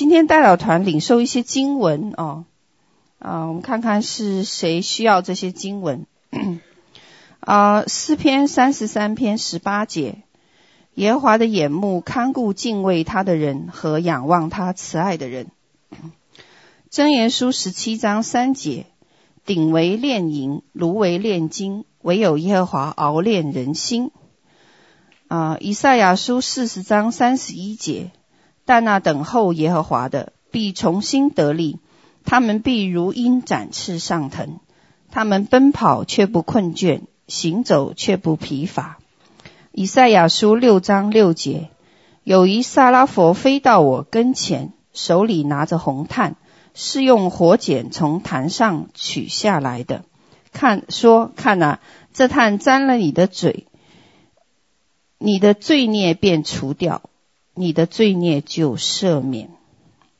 今天代祷团领受一些经文哦，啊，我们看看是谁需要这些经文。啊，诗篇三十三篇十八节，耶和华的眼目看顾敬畏他的人和仰望他慈爱的人。箴言书十七章三节，鼎为炼银，炉为炼金，唯有耶和华熬炼人心。啊，以赛亚书四十章三十一节。但那等候耶和华的，必重新得力，他们必如鹰展翅上腾，他们奔跑却不困倦，行走却不疲乏。以赛亚书六章六节，有一撒拉弗飞到我跟前，手里拿着红炭，是用火剪从坛上取下来的。看，说，看呐、啊，这炭沾了你的嘴，你的罪孽便除掉。你的罪孽就赦免，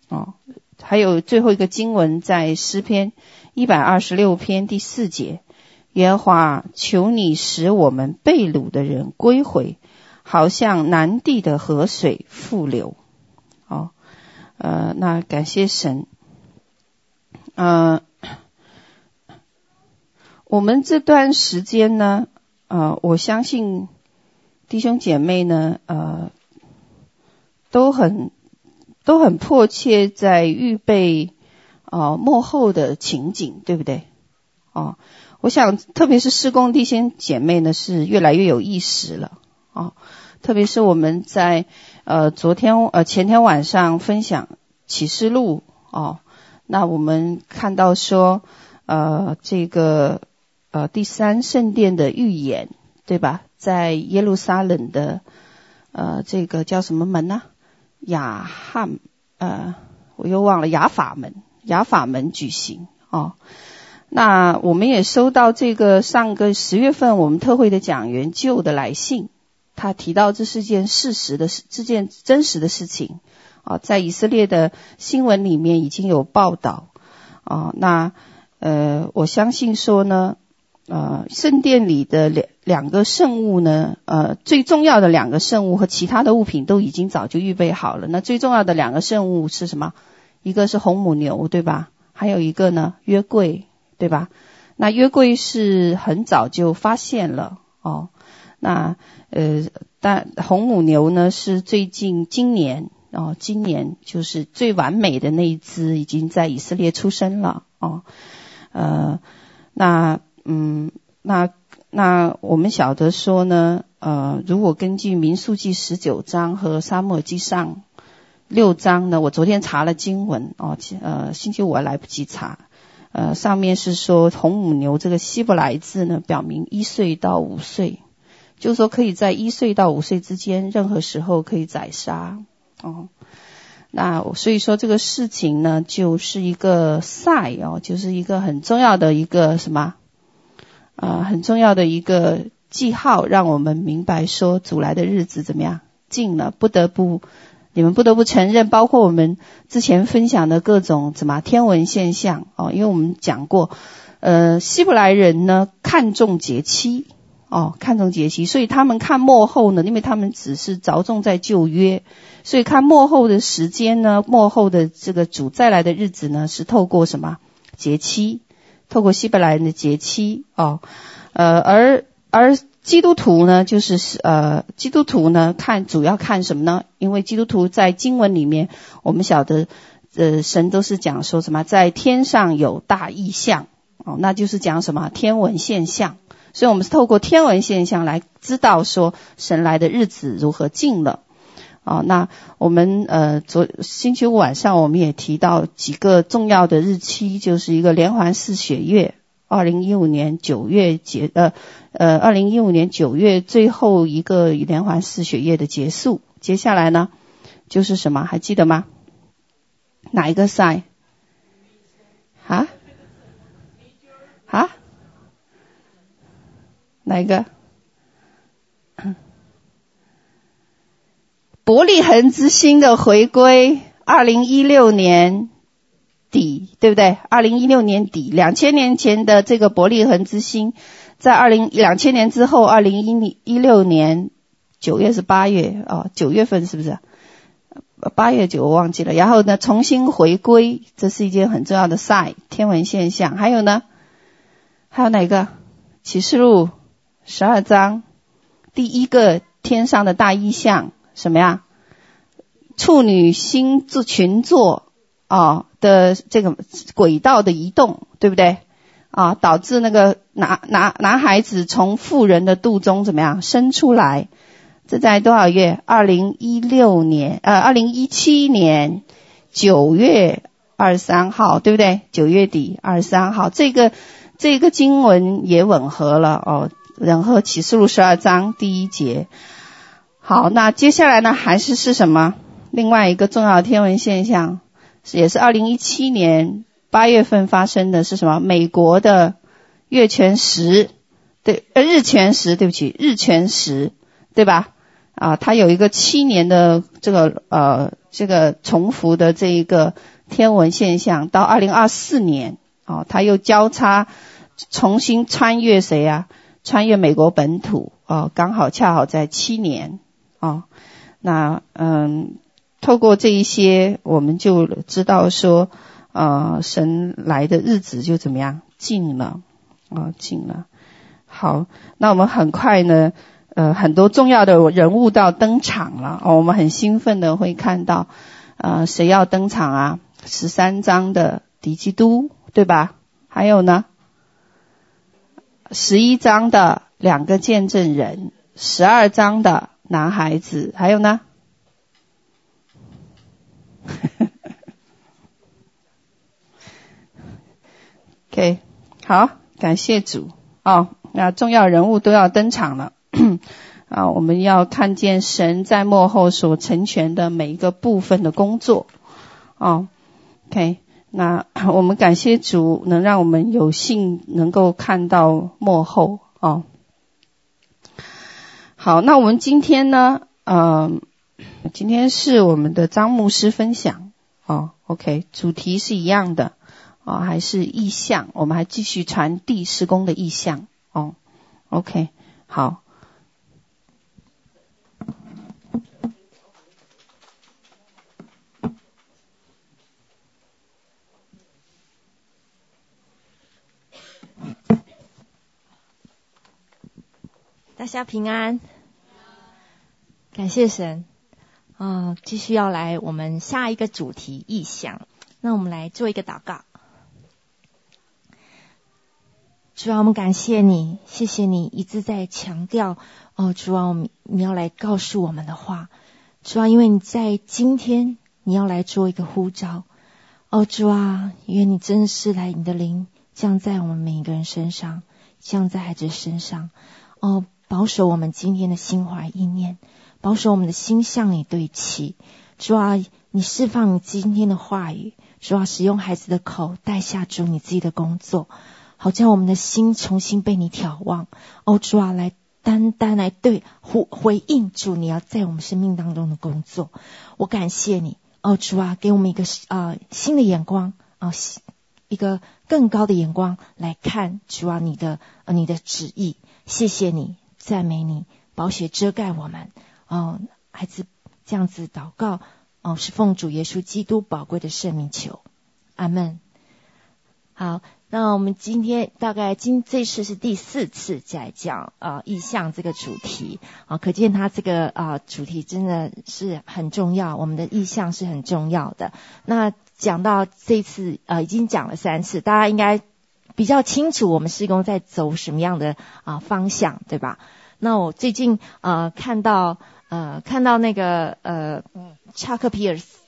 哦，还有最后一个经文在诗篇一百二十六篇第四节，耶和华求你使我们被掳的人归回，好像南地的河水复流，哦，呃，那感谢神，呃，我们这段时间呢，呃，我相信弟兄姐妹呢，呃。都很都很迫切在预备啊、呃、末后的情景，对不对？哦，我想特别是施工弟兄姐妹呢是越来越有意识了啊、哦，特别是我们在呃昨天呃前天晚上分享启示录哦，那我们看到说呃这个呃第三圣殿的预言对吧？在耶路撒冷的呃这个叫什么门呢？雅汉，呃，我又忘了雅法门，雅法门举行哦。那我们也收到这个上个十月份我们特会的讲员旧的来信，他提到这是件事实的事，这件真实的事情啊、哦，在以色列的新闻里面已经有报道啊、哦。那呃，我相信说呢。呃，圣殿里的两两个圣物呢，呃，最重要的两个圣物和其他的物品都已经早就预备好了。那最重要的两个圣物是什么？一个是红母牛，对吧？还有一个呢，约柜，对吧？那约柜是很早就发现了哦。那呃，但红母牛呢，是最近今年哦，今年就是最完美的那一只，已经在以色列出生了哦。呃，那。嗯，那那我们晓得说呢，呃，如果根据民数记十九章和沙漠记上六章呢，我昨天查了经文哦，呃，星期五还来不及查，呃，上面是说红母牛这个希伯来字呢，表明一岁到五岁，就是说可以在一岁到五岁之间，任何时候可以宰杀哦。那所以说这个事情呢，就是一个赛哦，就是一个很重要的一个什么？啊、很重要的一个记号，让我们明白说主来的日子怎么样近了，不得不你们不得不承认，包括我们之前分享的各种什么天文现象哦，因为我们讲过，呃，希伯来人呢看重节期哦，看重节期，所以他们看末后呢，因为他们只是着重在旧约，所以看末后的时间呢，末后的这个主再来的日子呢，是透过什么节期？透过希伯来人的节期哦，呃，而而基督徒呢，就是呃，基督徒呢看主要看什么呢？因为基督徒在经文里面，我们晓得，呃，神都是讲说什么，在天上有大异象哦，那就是讲什么天文现象。所以我们是透过天文现象来知道说神来的日子如何近了。哦，那我们呃，昨星期五晚上我们也提到几个重要的日期，就是一个连环四血月，二零一五年九月结呃呃，二零一五年九月最后一个连环四血月的结束。接下来呢，就是什么？还记得吗？哪一个赛？啊？啊？哪一个？伯利恒之星的回归，二零一六年底，对不对？二零一六年底，两千年前的这个伯利恒之星，在二零两千年之后，二零一一六年九月是八月哦，九月份是不是？八月九我忘记了。然后呢，重新回归，这是一件很重要的 sign 天文现象。还有呢，还有哪个？启示录十二章第一个天上的大异象什么呀？处女星座群座啊的这个轨道的移动，对不对？啊，导致那个男男男孩子从妇人的肚中怎么样生出来？这在多少月？二零一六年，呃，二零一七年九月二十三号，对不对？九月底二十三号，这个这个经文也吻合了哦，然后启示录十二章第一节。好，那接下来呢，还是是什么？另外一个重要的天文现象，也是二零一七年。八月份发生的是什么？美国的月全食，对，呃，日全食，对不起，日全食，对吧？啊，它有一个七年的这个呃这个重复的这一个天文现象，到二零二四年，哦，它又交叉重新穿越谁呀？穿越美国本土，哦，刚好恰好在七年，哦，那嗯，透过这一些，我们就知道说。呃，神来的日子就怎么样近了啊，近了。好，那我们很快呢，呃，很多重要的人物到登场了哦，我们很兴奋的会看到，呃，谁要登场啊？十三章的敌基督，对吧？还有呢，十一章的两个见证人，十二章的男孩子，还有呢？OK，好，感谢主哦。那重要人物都要登场了 啊！我们要看见神在幕后所成全的每一个部分的工作哦。OK，那我们感谢主，能让我们有幸能够看到幕后哦。好，那我们今天呢？嗯、呃，今天是我们的张牧师分享哦。OK，主题是一样的。哦，还是意向，我们还继续传递施工的意向哦。OK，好。大家平安，感谢神。啊！继续要来我们下一个主题异象，那我们来做一个祷告。主啊，我们感谢你，谢谢你一直在强调哦，主啊，我们你要来告诉我们的话，主啊，因为你在今天你要来做一个呼召，哦，主啊，因为你真是来你的灵降在我们每一个人身上，降在孩子身上，哦，保守我们今天的心怀意念，保守我们的心向你对齐，主啊，你释放你今天的话语，主啊，使用孩子的口带下主你自己的工作。好叫我们的心重新被你眺望，哦，主啊，来单单来对回回应主，你要在我们生命当中的工作。我感谢你，哦，主啊，给我们一个啊、呃、新的眼光啊、一个更高的眼光来看主啊，你的呃你的旨意。谢谢你，赞美你，宝血遮盖我们。哦，孩子这样子祷告，哦，是奉主耶稣基督宝贵的圣名求，阿门。好。那我们今天大概今这次是第四次在讲啊意象这个主题啊，可见它这个啊主题真的是很重要，我们的意象是很重要的。那讲到这次啊已经讲了三次，大家应该比较清楚我们施工在走什么样的啊方向，对吧？那我最近啊看到呃看到那个呃查克皮尔斯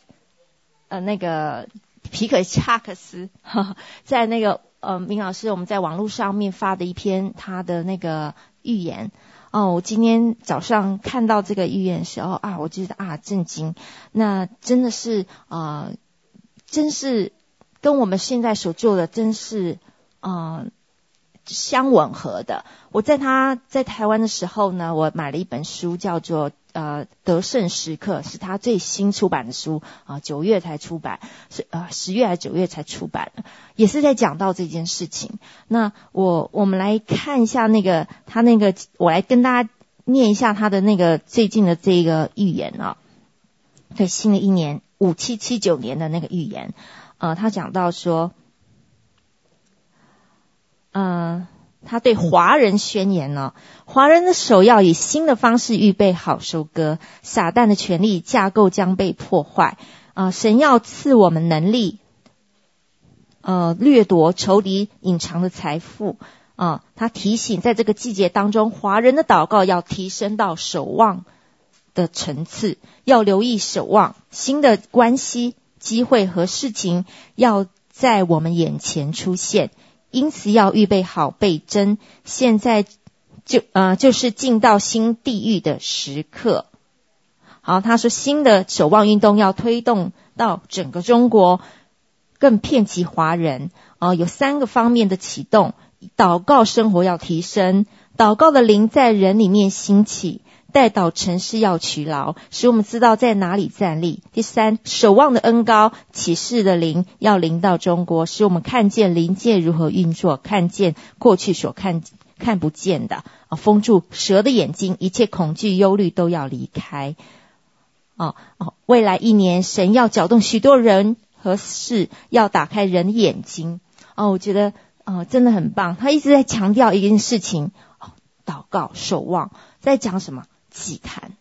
呃那个皮可查克斯呵呵 在那个。呃，明老师，我们在网络上面发的一篇他的那个预言哦，我今天早上看到这个预言的时候啊，我觉得啊震惊，那真的是啊、真是跟我们现在所做的真是嗯。相吻合的。我在他在台湾的时候呢，我买了一本书，叫做《呃得胜时刻》，是他最新出版的书啊，九月才出版，是呃十月还是九月才出版的，也是在讲到这件事情。那我我们来看一下那个他那个，我来跟大家念一下他的那个最近的这个预言啊。对新的一年五七七九年的那个预言，呃，他讲到说，呃，他对华人宣言呢，华人的手要以新的方式预备好收割，撒旦的权力架构将被破坏，啊、神要赐我们能力，呃，掠夺仇敌隐藏的财富。啊，他提醒，在这个季节当中，华人的祷告要提升到守望的层次，要留意守望新的关系、机会和事情要在我们眼前出现，因此要预备好备真。现在就呃，就是进到新地域的时刻。好，他说新的守望运动要推动到整个中国，更遍及华人。啊，有三个方面的启动。祷告生活要提升，祷告的灵在人里面兴起，带到城市要劬劳，使我们知道在哪里站立。第三，守望的恩高启示的灵要临到中国，使我们看见灵界如何运作，看见过去所看看不见的啊，封住蛇的眼睛，一切恐惧忧虑都要离开。哦哦，未来一年神要搅动许多人和事，要打开人的眼睛。哦，我觉得。哦，真的很棒。他一直在强调一件事情：哦，祷告、守望，在讲什么？祭坛，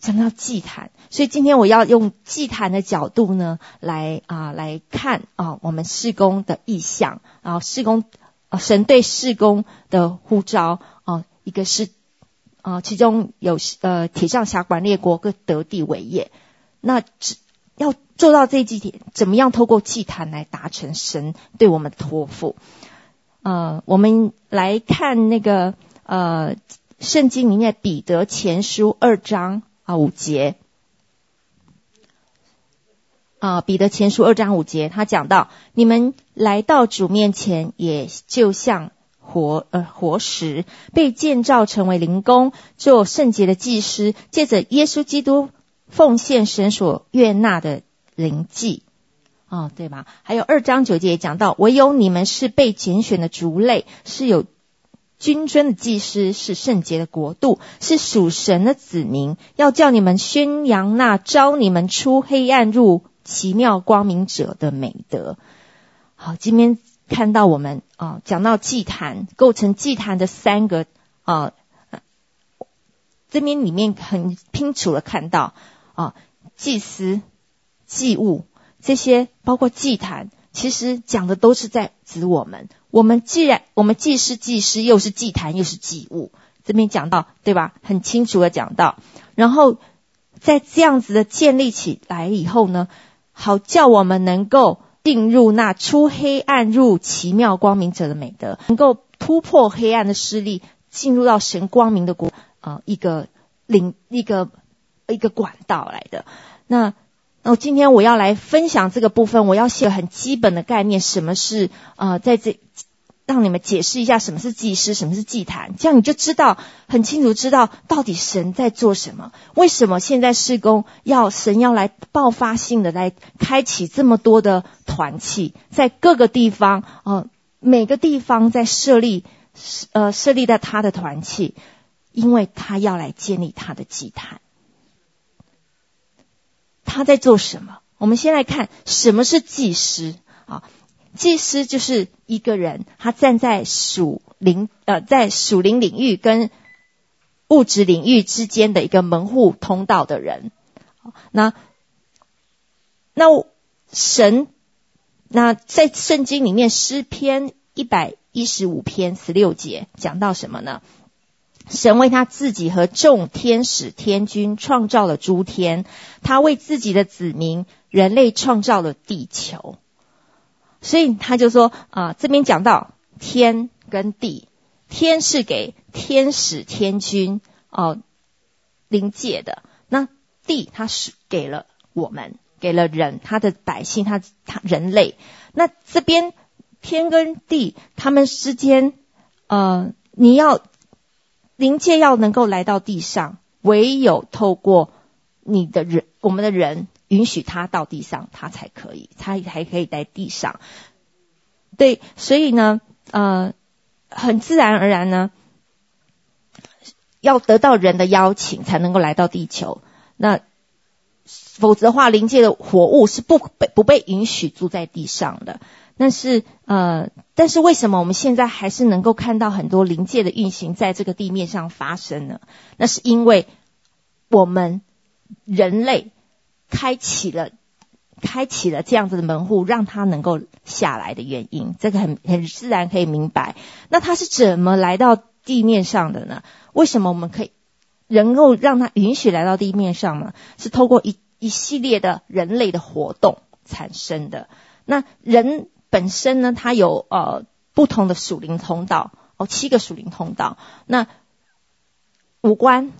讲到祭坛。所以今天我要用祭坛的角度呢，来啊、呃、来看啊、我们事工的意向，然后事工，神对事工的呼召啊、一个是啊、其中有呃，铁杖辖管列国，各得地为业。那只。要做到这几点，怎么样透过祭坛来达成神对我们的托付？呃，我们来看那个呃，圣经里面彼得前书二章啊五节啊，彼得前书二章五节，他讲到：你们来到主面前，也就像活呃活石，被建造成为灵宫，做圣洁的祭司，借着耶稣基督。奉献神所悦纳的灵祭，哦，对吧？还有二章九节也讲到，唯有你们是被拣选的族类，是有君尊的祭司，是圣洁的国度，是属神的子民，要叫你们宣扬那招你们出黑暗入奇妙光明者的美德。好，今天看到我们啊，讲到祭坛，构成祭坛的三个啊，这边里面很清楚的看到。啊，祭司、祭物这些，包括祭坛，其实讲的都是在指我们。我们既然我们既是祭司，又是祭坛，又是祭物，这边讲到，对吧？很清楚的讲到。然后在这样子的建立起来以后呢，好叫我们能够进入那出黑暗入奇妙光明者的美德，能够突破黑暗的势力，进入到神光明的国啊，一个领一个。一个管道来的，那那今天我要来分享这个部分，我要写很基本的概念，什么是、呃，在这让你们解释一下什么是祭司，什么是祭坛，这样你就知道很清楚知道到底神在做什么，为什么现在施工要神要来爆发性的来开启这么多的团契，在各个地方啊、呃，每个地方在设立呃设立在他的团契，因为他要来建立他的祭坛。他在做什么？我们先来看什么是祭司啊？祭司就是一个人，他站在属灵呃，在属灵领域跟物质领域之间的一个门户通道的人。那那神那在圣经里面诗篇一百一十五篇十六节讲到什么呢？神为他自己和众天使天君创造了诸天，他为自己的子民人类创造了地球。所以他就说啊，这边讲到天跟地，天是给天使天君哦灵界的，那地他是给了我们，给了人，他的百姓，他他人类。那这边天跟地他们之间，呃，你要。灵界要能够来到地上，唯有透过你的人，我们的人允许他到地上，他才可以，他还可以在地上。对，所以呢，呃，很自然而然呢，要得到人的邀请才能够来到地球。那否则的话，灵界的活物是不被不被允许住在地上的。但是呃，但是为什么我们现在还是能够看到很多灵界的运行在这个地面上发生呢？那是因为我们人类开启了开启了这样子的门户，让它能够下来的原因。这个很很自然可以明白。那它是怎么来到地面上的呢？为什么我们可以能够让它允许来到地面上呢？是透过一一系列的人类的活动产生的。那人。本身呢，它有呃不同的属灵通道哦，七个属灵通道。那五官、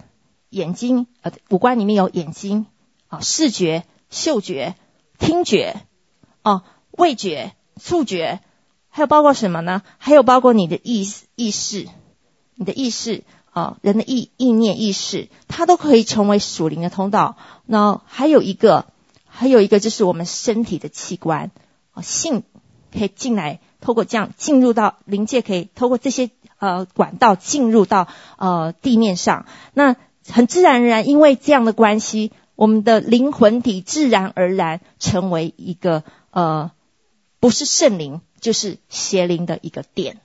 眼睛呃，五官里面有眼睛啊、视觉、嗅觉、听觉哦，味觉、触觉，还有包括什么呢？还有包括你的意意识，你的意识啊、人的意意念意识，它都可以成为属灵的通道。那还有一个，还有一个就是我们身体的器官啊，性。可以进来，透过这样进入到灵界，可以透过这些呃管道进入到呃地面上。那很自然而然，因为这样的关系，我们的灵魂体自然而然成为一个呃不是圣灵就是邪灵的一个殿。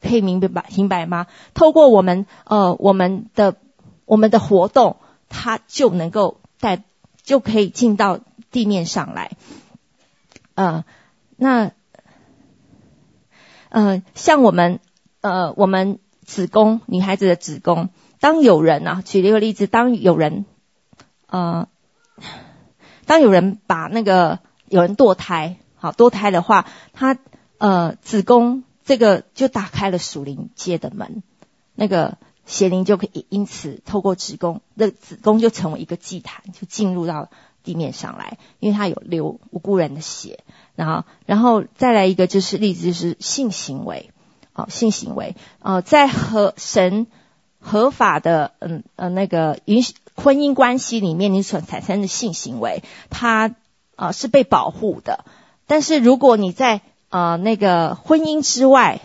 可以明白吧？明白吗？透过我们呃我们的我们的活动，它就能够带就可以进到地面上来，呃。那，呃，像我们，呃，我们子宫，女孩子的子宫，当有人啊，举一个例子，当有人，呃，当有人把那个有人堕胎，好堕胎的话，他呃子宫这个就打开了属灵界的门，那个邪灵就可以因此透过子宫，那子宫就成为一个祭坛，就进入到地面上来，因为它有流无辜人的血。然后，然后再来一个就是例子，就是性行为，哦，性行为，呃，在和神合法的，嗯呃那个允许婚姻关系里面，你所产生的性行为，它呃是被保护的。但是如果你在呃那个婚姻之外，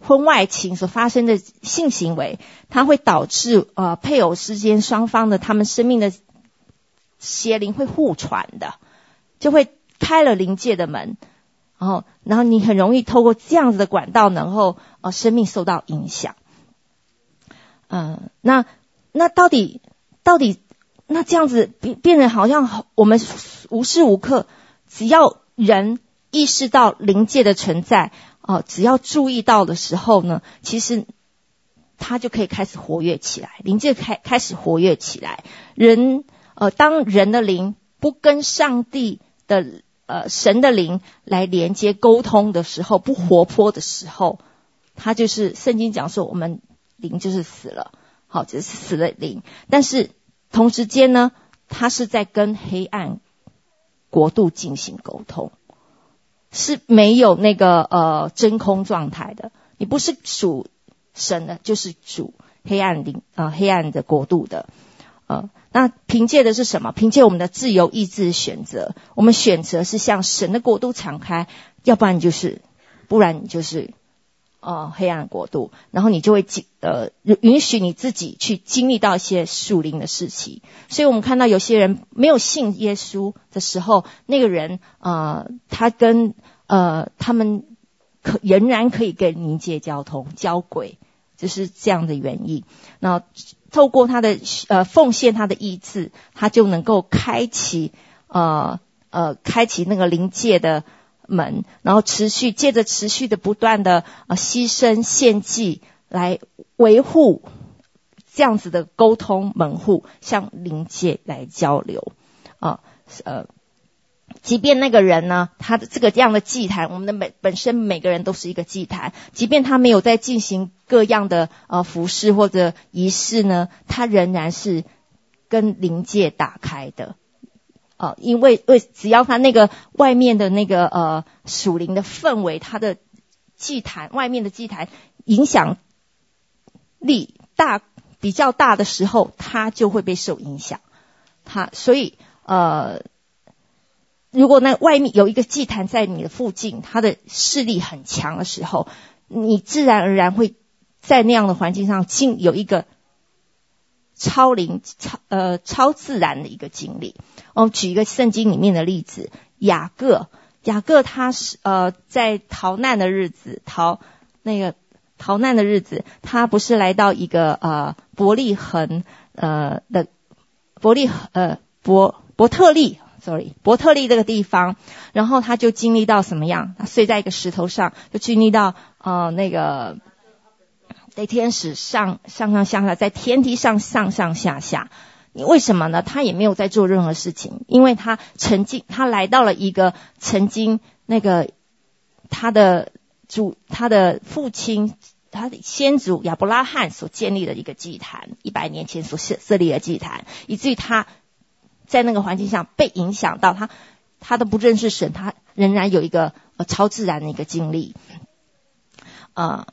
婚外情所发生的性行为，它会导致呃配偶之间双方的他们生命的邪灵会互传的，就会。开了灵界的门，然后，然后你很容易透过这样子的管道，然后呃，生命受到影响。嗯、那那到底到底那这样子变变得好像我们无时无刻，只要人意识到灵界的存在，哦、只要注意到的时候呢，其实他就可以开始活跃起来，灵界开开始活跃起来。人呃，当人的灵不跟上帝的呃，神的灵来连接沟通的时候，不活泼的时候，他就是圣经讲说，我们灵就是死了，好，就是死了灵。但是同时间呢，他是在跟黑暗国度进行沟通，是没有那个呃真空状态的。你不是属神的，就是属黑暗灵啊、呃，黑暗的国度的，呃。那凭借的是什么？凭借我们的自由意志选择。我们选择是向神的国度敞开，要不然你就是，不然你就是，呃，黑暗国度。然后你就会经呃允许你自己去经历到一些属灵的事情。所以我们看到有些人没有信耶稣的时候，那个人呃，他跟呃他们可仍然可以跟灵界交通交轨，就是这样的原因。那。透过他的呃奉献，他的意志，他就能够开启呃呃开启那个灵界的门，然后持续借着持续的不断的呃牺牲献祭来维护这样子的沟通门户，向灵界来交流啊呃。呃即便那个人呢，他的这个这样的祭坛，我们的每本身每个人都是一个祭坛。即便他没有在进行各样的呃服饰或者仪式呢，他仍然是跟灵界打开的。呃，因为为只要他那个外面的那个呃属灵的氛围，他的祭坛外面的祭坛影响力大比较大的时候，他就会被受影响。他所以呃。如果那外面有一个祭坛在你的附近，他的势力很强的时候，你自然而然会在那样的环境上进有一个超灵、超呃超自然的一个经历。我举一个圣经里面的例子，雅各，雅各他是呃在逃难的日子，逃那个逃难的日子，他不是来到一个呃伯利恒呃的伯利呃伯伯特利。sorry，伯特利这个地方，然后他就经历到什么样？他睡在一个石头上，就经历到呃那个在天使上上上下下，在天梯上上上下下。为什么呢？他也没有在做任何事情，因为他曾经他来到了一个曾经那个他的主他的父亲他的先祖亚伯拉罕所建立的一个祭坛，一百年前所设设立的祭坛，以至于他。在那个环境下被影响到他，他都不认识神，他仍然有一个呃超自然的一个经历，呃，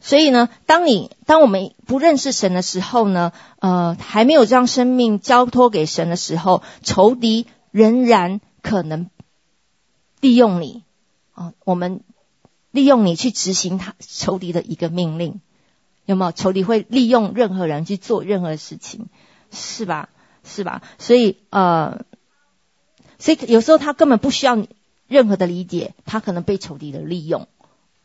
所以呢，当你当我们不认识神的时候呢，呃，还没有将生命交托给神的时候，仇敌仍然可能利用你，啊、我们利用你去执行他仇敌的一个命令，有没有？仇敌会利用任何人去做任何事情，是吧？是吧？所以呃，所以有时候他根本不需要任何的理解，他可能被仇敌的利用，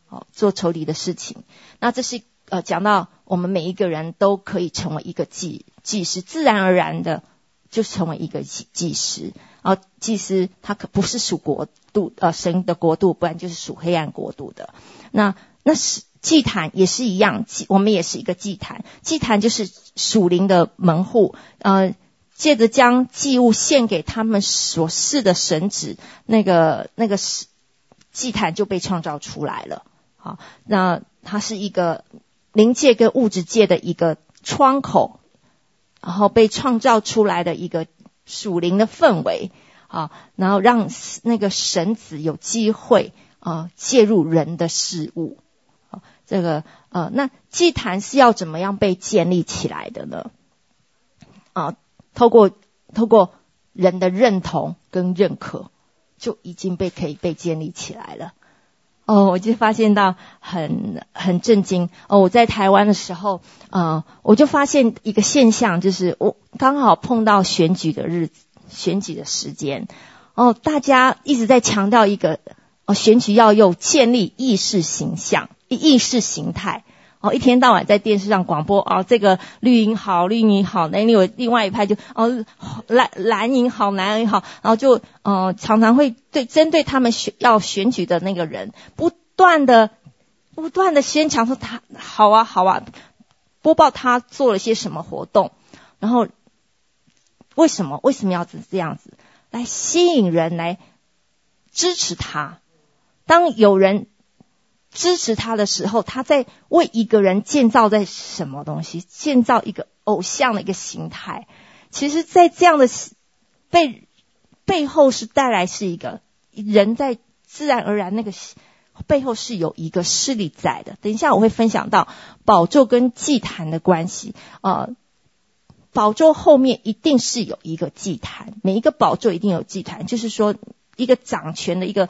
好做仇敌的事情。那这是呃讲到我们每一个人都可以成为一个祭祭司，自然而然的就成为一个祭祭司。然后祭司他可不是属国度呃神的国度，不然就是属黑暗国度的。那那是祭坛也是一样，祭我们也是一个祭坛，祭坛就是属灵的门户，呃。借着将祭物献给他们所侍的神子，那个那个祭坛就被创造出来了。好，那它是一个灵界跟物质界的一个窗口，然后被创造出来的一个属灵的氛围啊，然后让那个神子有机会啊介入人的事物。这个呃，那祭坛是要怎么样被建立起来的呢？透过透过人的认同跟认可，就已经被可以被建立起来了。哦，我就发现到很很震惊。哦，我在台湾的时候，呃，我就发现一个现象，就是我刚好碰到选举的日子，选举的时间。哦，大家一直在强调一个，哦，选举要有建立意识形象、意识形态。哦，一天到晚在电视上广播哦，这个绿营好，绿营好，那另外另外一派就哦蓝蓝营好，蓝营好，然后就呃常常会对针对他们选要选举的那个人，不断的不断的宣传说他好啊好啊，播报他做了些什么活动，然后为什么为什么要这这样子来吸引人来支持他？当有人。支持他的时候，他在为一个人建造在什么东西？建造一个偶像的一个形态。其实，在这样的背背后是带来是一个人在自然而然那个背后是有一个势力在的。等一下我会分享到宝座跟祭坛的关系。呃，宝座后面一定是有一个祭坛，每一个宝座一定有祭坛，就是说一个掌权的一个。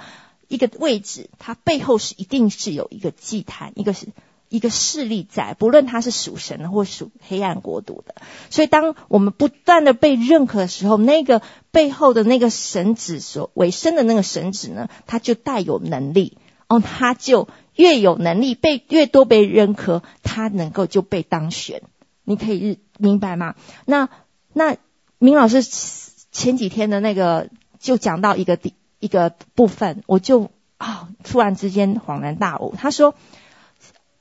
一个位置，它背后是一定是有一个祭坛，一个是一个势力在，不论它是属神的或属黑暗国度的。所以，当我们不断的被认可的时候，那个背后的那个神子所为生的那个神子呢，他就带有能力哦，他就越有能力被越多被认可，他能够就被当选。你可以明白吗？那那明老师前几天的那个就讲到一个地。一个部分，我就啊、突然之间恍然大悟。他说，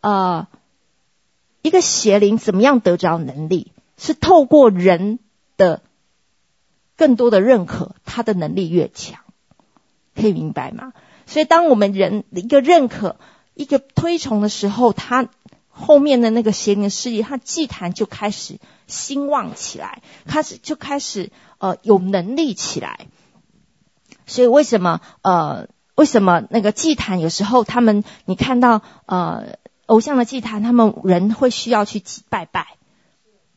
呃，一个邪灵怎么样得着能力？是透过人的更多的认可，他的能力越强，可以明白吗？所以，当我们人一个认可、一个推崇的时候，他后面的那个邪灵的势力，他祭坛就开始兴旺起来，开始就开始呃有能力起来。所以为什么呃为什么那个祭坛有时候他们你看到呃偶像的祭坛，他们人会需要去祭拜拜，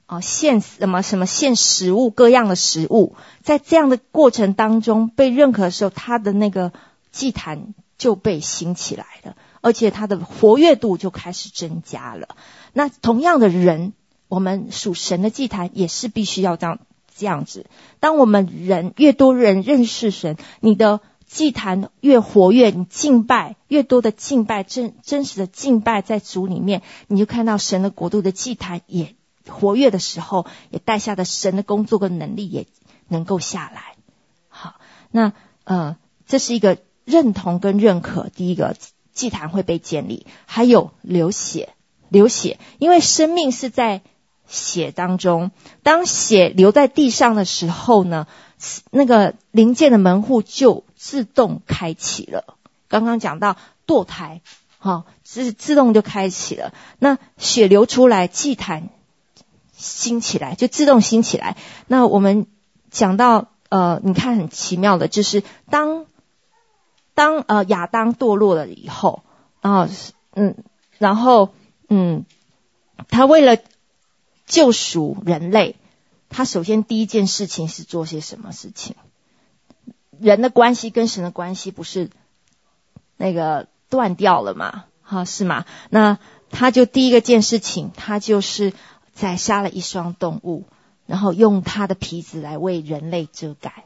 哦、呃、献什么什么献食物各样的食物，在这样的过程当中被认可的时候，他的那个祭坛就被兴起来了，而且他的活跃度就开始增加了。那同样的人。我们属神的祭坛也是必须要这样这样子。当我们人越多人认识神，你的祭坛越活跃，你敬拜越多的敬拜，真真实的敬拜在主里面，你就看到神的国度的祭坛也活跃的时候，也带下的神的工作跟能力也能够下来。好，那呃，这是一个认同跟认可。第一个祭坛会被建立，还有流血，流血，因为生命是在血当中。当血流在地上的时候呢，那个灵界的门户就自动开启了。刚刚讲到堕胎，好，自自动就开启了。那血流出来，祭坛兴起来，就自动兴起来。那我们讲到。呃，你看很奇妙的，就是当当呃亚当堕落了以后，啊，嗯，然后嗯，他为了救赎人类，他首先第一件事情是做些什么事情？人的关系跟神的关系不是那个断掉了吗？哈，是吗？那他就第一个件事情，他就是宰杀了一双动物。然后用他的皮子来为人类遮盖。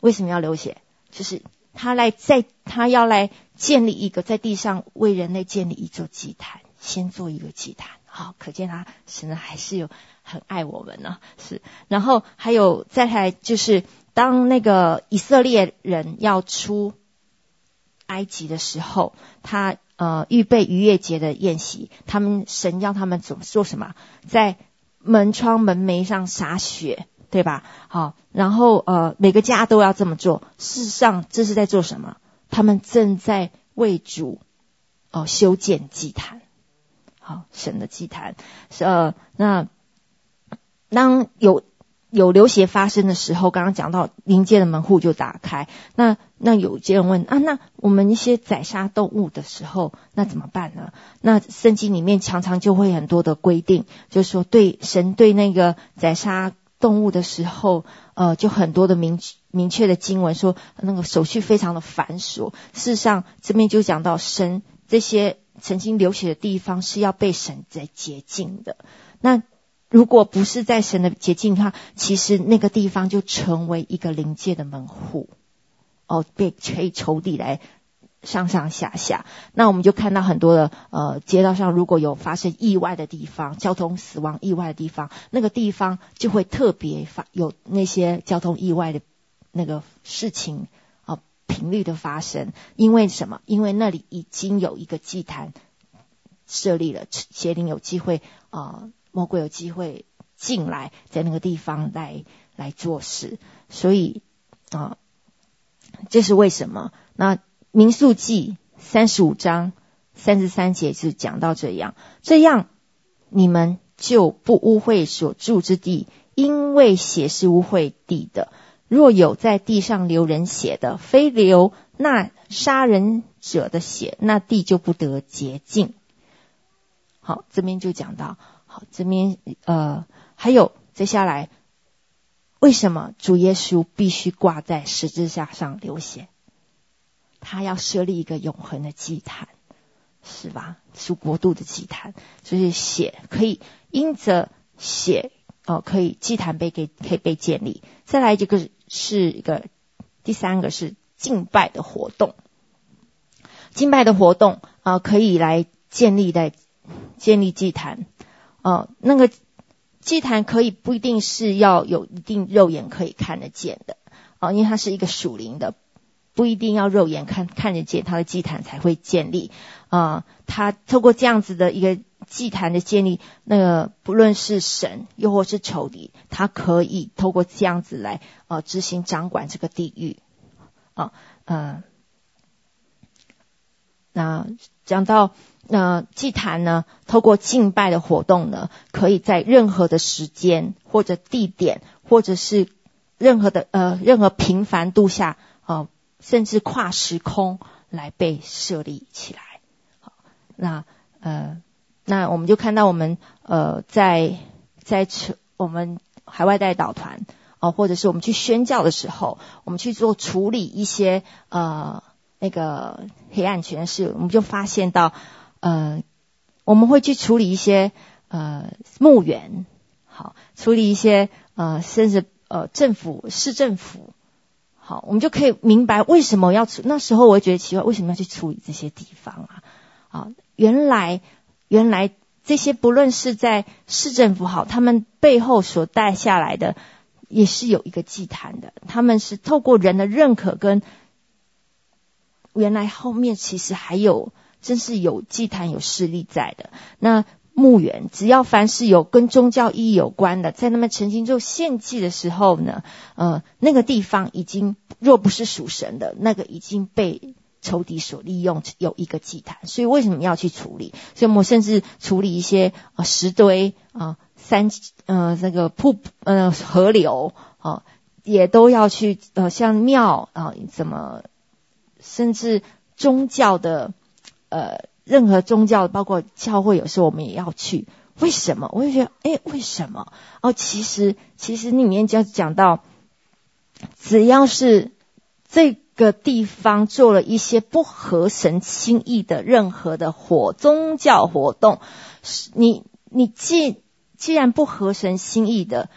为什么要流血？就是他来在，他要来建立一个在地上为人类建立一座祭坛，先做一个祭坛。好，可见他神还是有很爱我们呢。是，然后还有再来就是，当那个以色列人要出埃及的时候，他呃预备逾越节的宴席，他们神要他们怎么做什么？在门窗门楣上洒血，对吧？好，然后呃，每个家都要这么做。事实上，这是在做什么？他们正在为主哦、修建祭坛，好，神的祭坛是呃，那当有。有流血发生的时候，刚刚讲到灵界的门户就打开。那那有些人问啊，那我们一些宰杀动物的时候，那怎么办呢？那圣经里面常常就会很多的规定，就是说对神对那个宰杀动物的时候，呃，就很多的明明确的经文说，那个手续非常的繁琐。事实上，这边就讲到神这些曾经流血的地方是要被神在洁净的。那如果不是在神的洁净的话，其实那个地方就成为一个灵界的门户，哦，被可以仇敌来上上下下。那我们就看到很多的呃街道上，如果有发生意外的地方，交通死亡意外的地方，那个地方就会特别发有那些交通意外的那个事情频率的发生。因为什么？因为那里已经有一个祭坛设立了，邪灵有机会啊。魔鬼有机会进来，在那个地方来来做事，所以啊，这是为什么？那民数记三十五章三十三节是讲到这样，这样你们就不污秽所住之地，因为血是污秽地的。若有在地上流人血的，非流那杀人者的血，那地就不得洁净。好，这边就讲到。好，这边呃，还有接下来，为什么主耶稣必须挂在十字架上流血？他要设立一个永恒的祭坛，是吧？是国度的祭坛，就是血可以因着血哦、可以祭坛被给可以被建立。再来这个是一个第三个是敬拜的活动，敬拜的活动啊、可以来建立在建立祭坛。哦，那个祭坛可以不一定是要有一定肉眼可以看得见的，哦，因为它是一个属灵的，不一定要肉眼看看得见，它的祭坛才会建立。啊、它透过这样子的一个祭坛的建立，那个不论是神又或是仇敌，他可以透过这样子来、呃、执行掌管这个地域。啊、嗯、呃，那讲到。那祭坛呢，透过敬拜的活动呢，可以在任何的时间或者地点，或者是任何的呃任何频繁度下，呃，甚至跨时空来被设立起来。好，那呃，那我们就看到我们呃在在处我们海外代导团哦、呃，或者是我们去宣教的时候，我们去做处理一些呃那个黑暗权势，我们就发现到。呃，我们会去处理一些呃墓园，好处理一些呃甚至呃政府市政府，好，我们就可以明白为什么要处。那时候我会觉得奇怪，为什么要去处理这些地方啊？啊，原来原来这些不论是在市政府好，他们背后所带下来的也是有一个祭坛的，他们是透过人的认可跟。原来后面其实还有，真是有祭坛有势力在的。那墓园，只要凡是有跟宗教意义有关的，在他们曾经做献祭的时候呢，呃，那个地方已经若不是属神的，那个已经被仇敌所利用，有一个祭坛。所以为什么要去处理？所以我们甚至处理一些啊石堆啊、山呃那个瀑呃河流啊、也都要去呃像庙啊、怎么。甚至宗教的，呃，任何宗教，包括教会，有时候我们也要去。为什么？我就觉得，哎，为什么？哦，其实，其实里面就讲到，只要是这个地方做了一些不合神心意的任何的活宗教活动，你你既既然不合神心意的，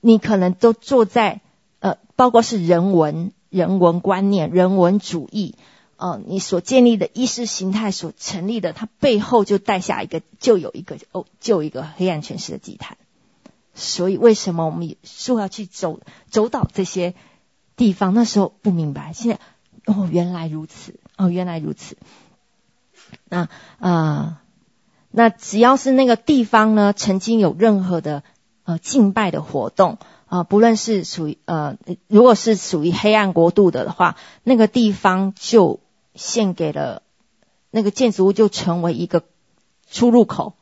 你可能都坐在呃，包括是人文。人文观念、人文主义，呃，你所建立的意识形态所成立的，它背后就带下一个，就有一个哦，就一个黑暗权势的祭坛。所以，为什么我们说要去走走到这些地方？那时候不明白，现在哦，原来如此，哦，原来如此。那啊、呃，那只要是那个地方呢，曾经有任何的呃敬拜的活动。啊，不论是属于呃，如果是属于黑暗国度的的话，那个地方就献给了那个建筑物，就成为一个出入口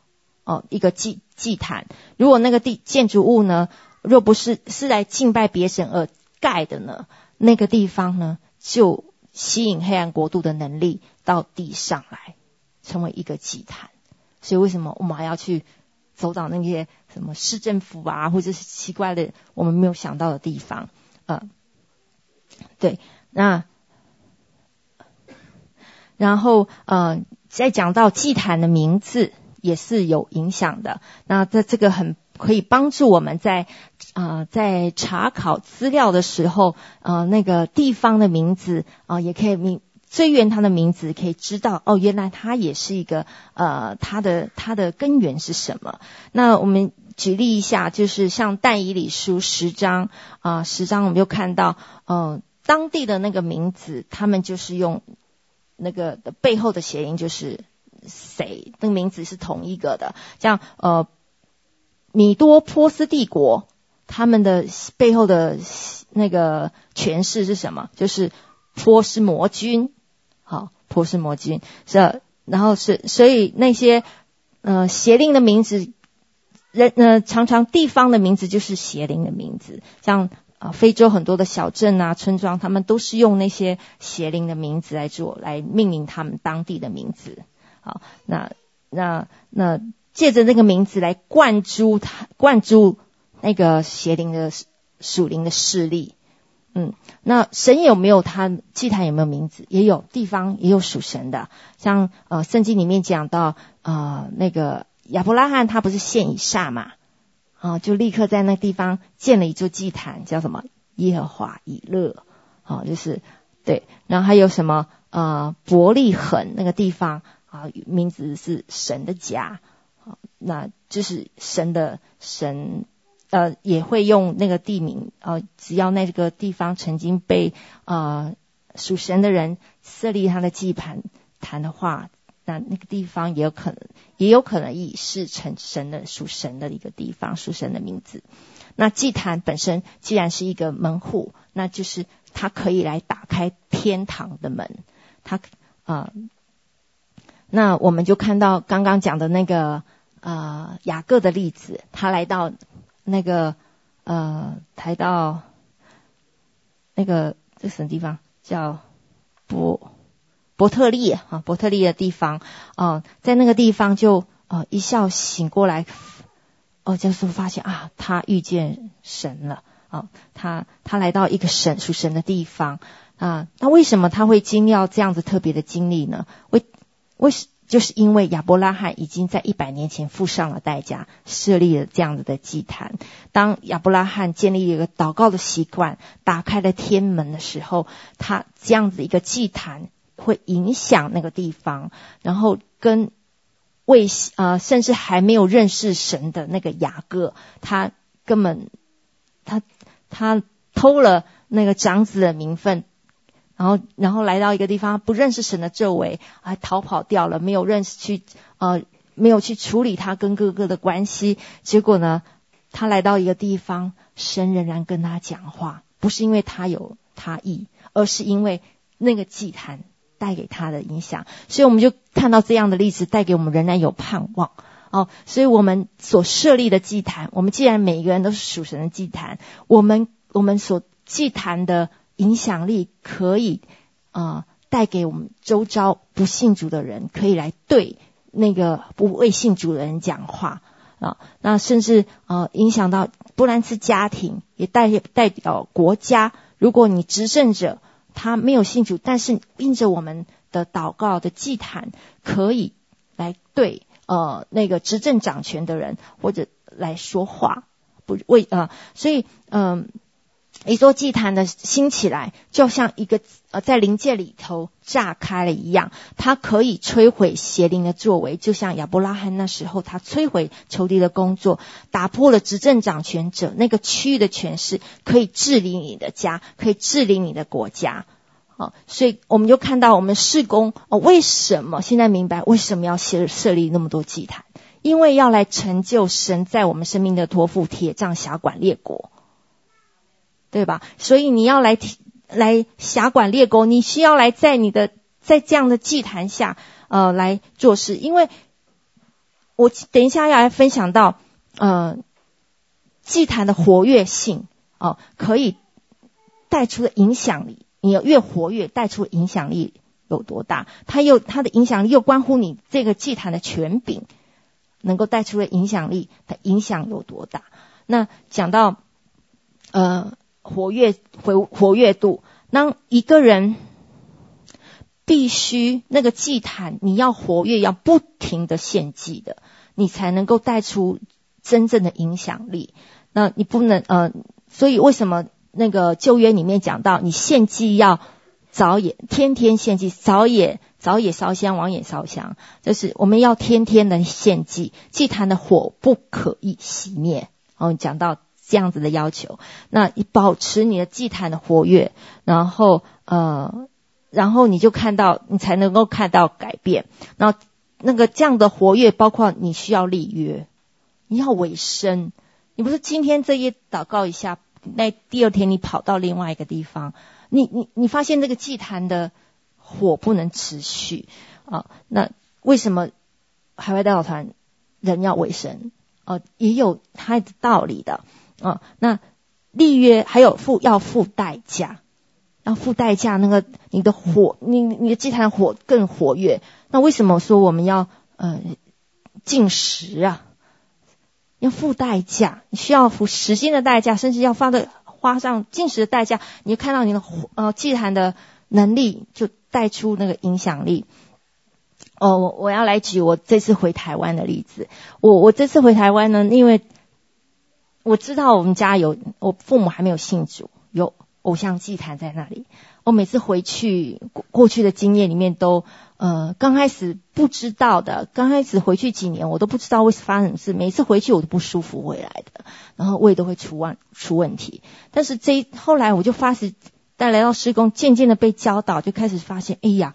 哦，一个祭祭坛。如果那个地建筑物呢，若不是是来敬拜别神而盖的呢，那个地方呢，就吸引黑暗国度的能力到地上来，成为一个祭坛。所以为什么我们还要去？走到那些什么市政府啊，或者是奇怪的我们没有想到的地方，呃，对，那然后呃，再讲到祭坛的名字也是有影响的。那在这个很可以帮助我们在啊、在查考资料的时候，呃，那个地方的名字啊、也可以名。追源他的名字，可以知道哦，原来他也是一个呃，他的他的根源是什么？那我们举例一下，就是像但以理书十章啊、十章我们就看到，呃，当地的那个名字，他们就是用那个的背后的谐音，就是谁，那个名字是同一个的。像呃，米多波斯帝国，他们的背后的那个诠释是什么？就是波斯魔君。好，波斯魔君是，然后是，所以那些呃邪灵的名字，人呃常常地方的名字就是邪灵的名字，像啊、非洲很多的小镇啊村庄，他们都是用那些邪灵的名字来做，来命名他们当地的名字。好，那那那借着那个名字来灌注他，灌注那个邪灵的属灵的势力。嗯，那神有没有他祭坛有没有名字？也有地方也有属神的，像呃圣经里面讲到呃那个亚伯拉罕他不是献以撒嘛，啊、就立刻在那地方建了一座祭坛，叫什么？耶和华以勒，啊、就是对，然后还有什么？呃伯利恒那个地方啊、名字是神的家，那就是神的神。呃，也会用那个地名，呃，只要那个地方曾经被呃属神的人设立他的祭坛坛的话，那那个地方也有可能，也有可能以是成神的属神的一个地方，属神的名字。那祭坛本身既然是一个门户，那就是它可以来打开天堂的门。它啊、那我们就看到刚刚讲的那个呃雅各的例子，他来到。那个呃，抬到那个这什么地方叫伯伯特利啊，伯特利的地方啊、在那个地方就啊、一觉醒过来，哦，就是发现啊，他遇见神了啊、他他来到一个神属神的地方啊，那为什么他会经历这样子特别的经历呢？为为什就是因为亚伯拉罕已经在一百年前付上了代价，设立了这样子的祭坛。当亚伯拉罕建立一个祷告的习惯，打开了天门的时候，他这样子一个祭坛会影响那个地方，然后跟未呃甚至还没有认识神的那个雅各，他根本他他偷了那个长子的名分。然后，然后来到一个地方，不认识神的作为，还逃跑掉了，没有认识去，呃，没有去处理他跟哥哥的关系。结果呢，他来到一个地方，神仍然跟他讲话，不是因为他有他意，而是因为那个祭坛带给他的影响。所以我们就看到这样的例子，带给我们仍然有盼望。哦，所以我们所设立的祭坛，我们既然每一个人都是属神的祭坛，我们我们所祭坛的。影响力可以啊，带给我们周遭不信主的人，可以来对那个不为信主的人讲话啊。那甚至啊，影响到不单是家庭，也代代表国家。如果你执政者他没有信主，但是因着我们的祷告的祭坛，可以来对呃那个执政掌权的人或者来说话，不为啊，所以嗯。一座祭坛的兴起来，就像一个呃在灵界里头炸开了一样，它可以摧毁邪灵的作为，就像亚伯拉罕那时候，他摧毁仇敌的工作，打破了执政掌权者那个区域的权势，可以治理你的家，可以治理你的国家。啊，所以我们就看到我们事工哦，为什么现在明白为什么要设设立那么多祭坛？因为要来成就神在我们生命的托付，铁杖辖管列国。对吧？所以你要来来辖管列国，你需要来在你的在这样的祭坛下，呃，来做事。因为我等一下要来分享到，呃，祭坛的活跃性哦、可以带出的影响力。你越活跃，带出的影响力有多大？它又它的影响力又关乎你这个祭坛的权柄能够带出的影响力的影响有多大？那讲到呃。活跃活活跃度，当一个人必须那个祭坛，你要活跃，要不停的献祭的，你才能够带出真正的影响力。那你不能呃，所以为什么那个旧约里面讲到，你献祭要早也天天献祭，早也早也烧香，晚也烧香，就是我们要天天的献祭，祭坛的火不可以熄灭。哦，讲到。这样子的要求，那你保持你的祭坛的活跃，然后呃，然后你就看到，你才能够看到改变。然后那个这样的活跃，包括你需要立约，你要委身。你不是今天这一祷告一下，那第二天你跑到另外一个地方，你你你发现这个祭坛的火不能持续啊？那为什么海外代表团人要委身？呃，也有它的道理的。啊、哦，那立约还有付要付代价，要付代价。那个你的火，你你的祭坛火更活跃。那为什么说我们要呃进食啊？要付代价，你需要付时间的代价，甚至要花的花上进食的代价。你就看到你的呃祭坛的能力，就带出那个影响力。哦，我我要来举我这次回台湾的例子。我我这次回台湾呢，因为。我知道我们家有我父母还没有信主，有偶像祭坛在那里。我每次回去过过去的经验里面都，呃，刚开始不知道的，刚开始回去几年我都不知道会发生什么事，每次回去我都不舒服回来的，然后胃都会出问出问题。但是这后来我就发现，但来到施工，渐渐的被教导，就开始发现，哎呀，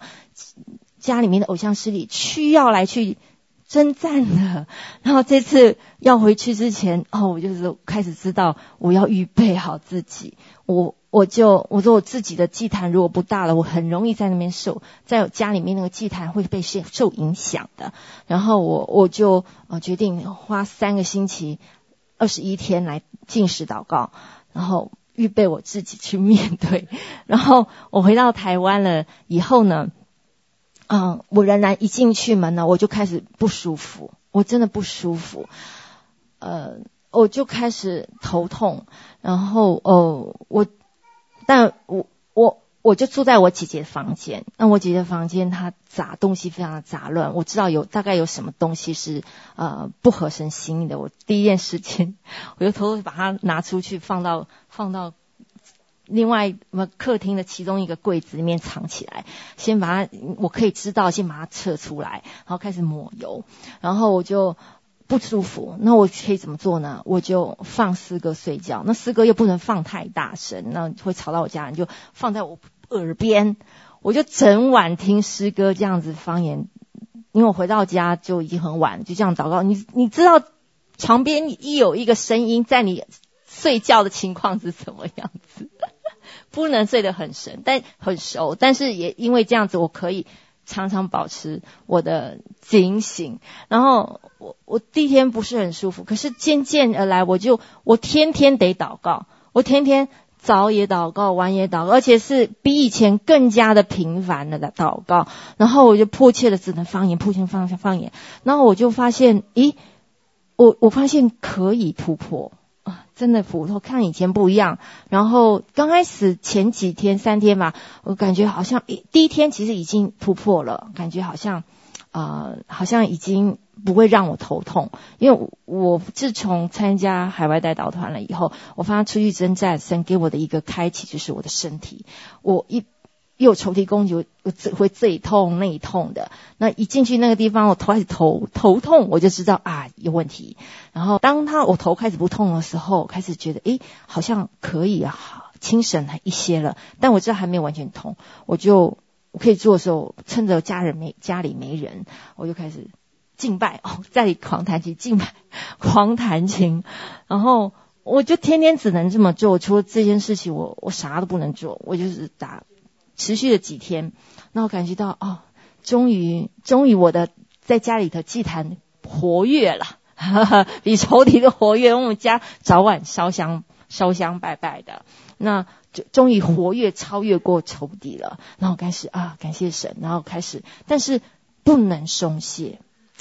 家里面的偶像势力需要来去。征战了，然后这次要回去之前，哦，我就是开始知道我要预备好自己。我我就我说我自己的祭坛如果不大了，我很容易在那边受，在我家里面那个祭坛会被受受影响的。然后我我就呃决定花三个星期，二十一天来禁食祷告，然后预备我自己去面对。然后我回到台湾了以后呢，嗯，我仍然一进去门呢，我就开始不舒服，我真的不舒服，呃，我就开始头痛，然后哦，我，但我我我就住在我姐姐的房间。那我姐姐房间她杂东西非常的杂乱，我知道有大概有什么东西是呃不合神心意的。我第一件事情，我就偷偷把它拿出去，放到放到另外客厅的其中一个柜子里面藏起来。先把它，我可以知道，先把它撤出来，然后开始抹油。然后我就。不舒服，那我可以怎么做呢？我就放诗歌睡觉，那诗歌又不能放太大声，那会吵到我家人，就放在我耳边，我就整晚听诗歌这样子方言，因为我回到家就已经很晚，就这样祷告。你你知道床边一有一个声音在你睡觉的情况是什么样子？不能睡得很深，但很熟，但是也因为这样子，我可以。常常保持我的警醒，然后我我第一天不是很舒服，可是渐渐而来，我就我天天得祷告，我天天早也祷告，晚也祷告，而且是比以前更加的频繁的祷告，然后我就迫切的只能方言，迫切放下方言，然后我就发现，咦，我我发现可以突破。真的斧头看以前不一样，然后刚开始前几天三天吧，我感觉好像第一天其实已经突破了，感觉好像，啊，好像已经不会让我头痛，因为我自从参加海外代导团了以后，我发现出去征战，神给我的一个开启就是我的身体，我一。又有抽屉工就会这里痛那里痛的，那一进去那个地方，我头开始头头痛，我就知道啊有问题。然后当他我头开始不痛的时候，开始觉得诶好像可以啊，清醒一些了。但我知道还没有完全痛，我就我可以做的时候，趁着家人没家里没人，我就开始敬拜哦，在里狂弹琴敬拜，狂弹琴。然后我就天天只能这么做，除了这件事情，我我啥都不能做，我就是打。持续了几天，那我感觉到哦，终于，终于我的在家里的祭坛活跃了，哈哈，比抽屉的活跃。我们家早晚烧香烧香拜拜的，那就终于活跃超越过仇敌了。然后开始啊，感谢神，然后开始，但是不能松懈，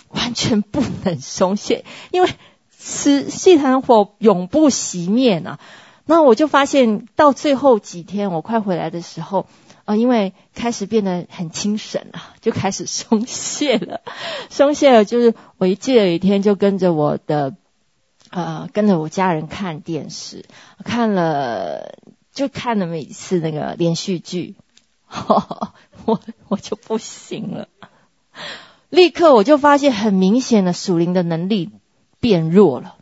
完全不能松懈，因为是祭坛火永不熄灭呢。那我就发现到最后几天，我快回来的时候。啊，因为开始变得很精神了，就开始松懈了，松懈了。就是我一记得有一天就跟着我的，呃，跟着我家人看电视，看了就看了每次那个连续剧，呵 呵我我就不行了，立刻我就发现很明显的属灵的能力变弱了，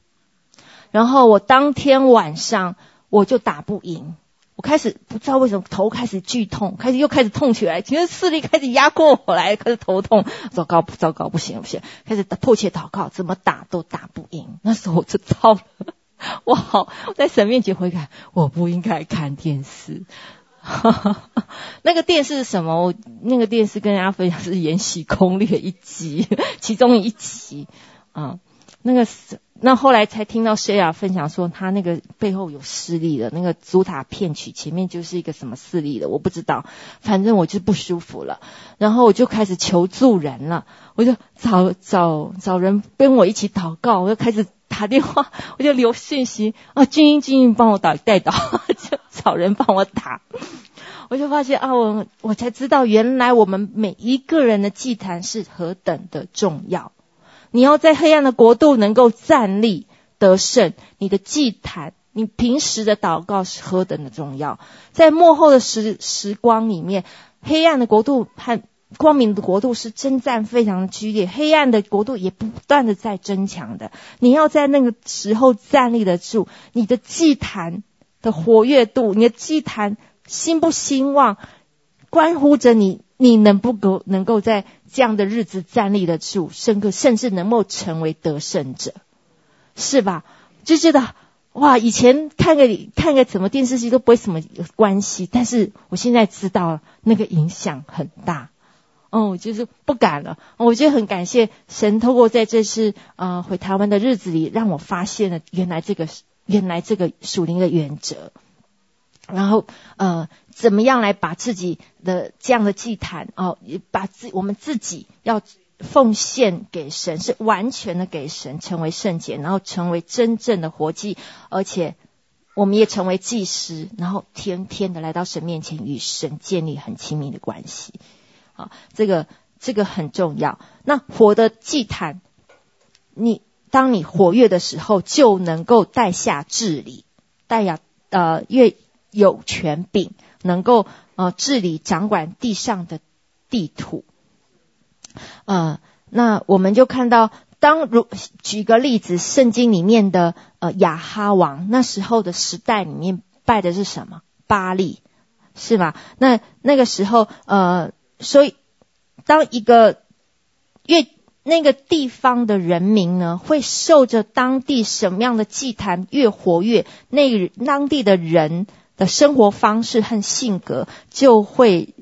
然后我当天晚上我就打不赢。我开始不知道为什么头开始剧痛，开始又开始痛起来，其实视力开始压过我来，开始头痛，糟糕，糟糕，不行不行，开始迫切祷告，怎么打都打不赢。那时候我就糟了，我好在神面前悔改，我不应该看电视。那个电视是什么？我那个电视跟大家分享是《延禧攻略》一集，其中一集啊，那个是。那后来才听到 Shaya 分享说，他那个背后有势力的，那个主塔骗取前面就是一个什么势力的，我不知道，反正我就不舒服了，然后我就开始求助人了，我就找找找人跟我一起祷告，我就开始打电话，我就留信息啊，君英君英帮我打代祷，就找人帮我打，我就发现啊，我我才知道原来我们每一个人的祭坛是何等的重要。你要在黑暗的国度能够站立得胜，你的祭坛，你平时的祷告是何等的重要。在幕后的时时光里面，黑暗的国度和光明的国度是征战非常的剧烈，黑暗的国度也不断的在增强的。你要在那个时候站立得住，你的祭坛的活跃度，你的祭坛兴不兴旺，关乎着你。你能不够能够在这样的日子站立得住，甚至甚至能够成为得胜者，是吧？就觉得哇，以前看个看个什么电视剧都不会什么关系，但是我现在知道了那个影响很大，哦，就是不敢了。我觉得很感谢神，透过在这次呃回台湾的日子里，让我发现了原来这个原来这个属灵的原则。然后，呃，怎么样来把自己的这样的祭坛哦，把自我们自己要奉献给神，是完全的给神，成为圣洁，然后成为真正的活祭，而且我们也成为祭司，然后天天的来到神面前，与神建立很亲密的关系。啊，这个这个很重要。那活的祭坛，你当你活跃的时候，就能够带下治理，带下呃越有权柄，能够呃治理掌管地上的地土。呃，那我们就看到。当如举个例子，圣经里面的呃亚哈王那时候的时代里面拜的是什么？巴力，是吧？那那个时候呃，所以当一个越那个地方的人民呢，会受着当地什么样的祭坛越活跃，那个当地的人的生活方式和性格就会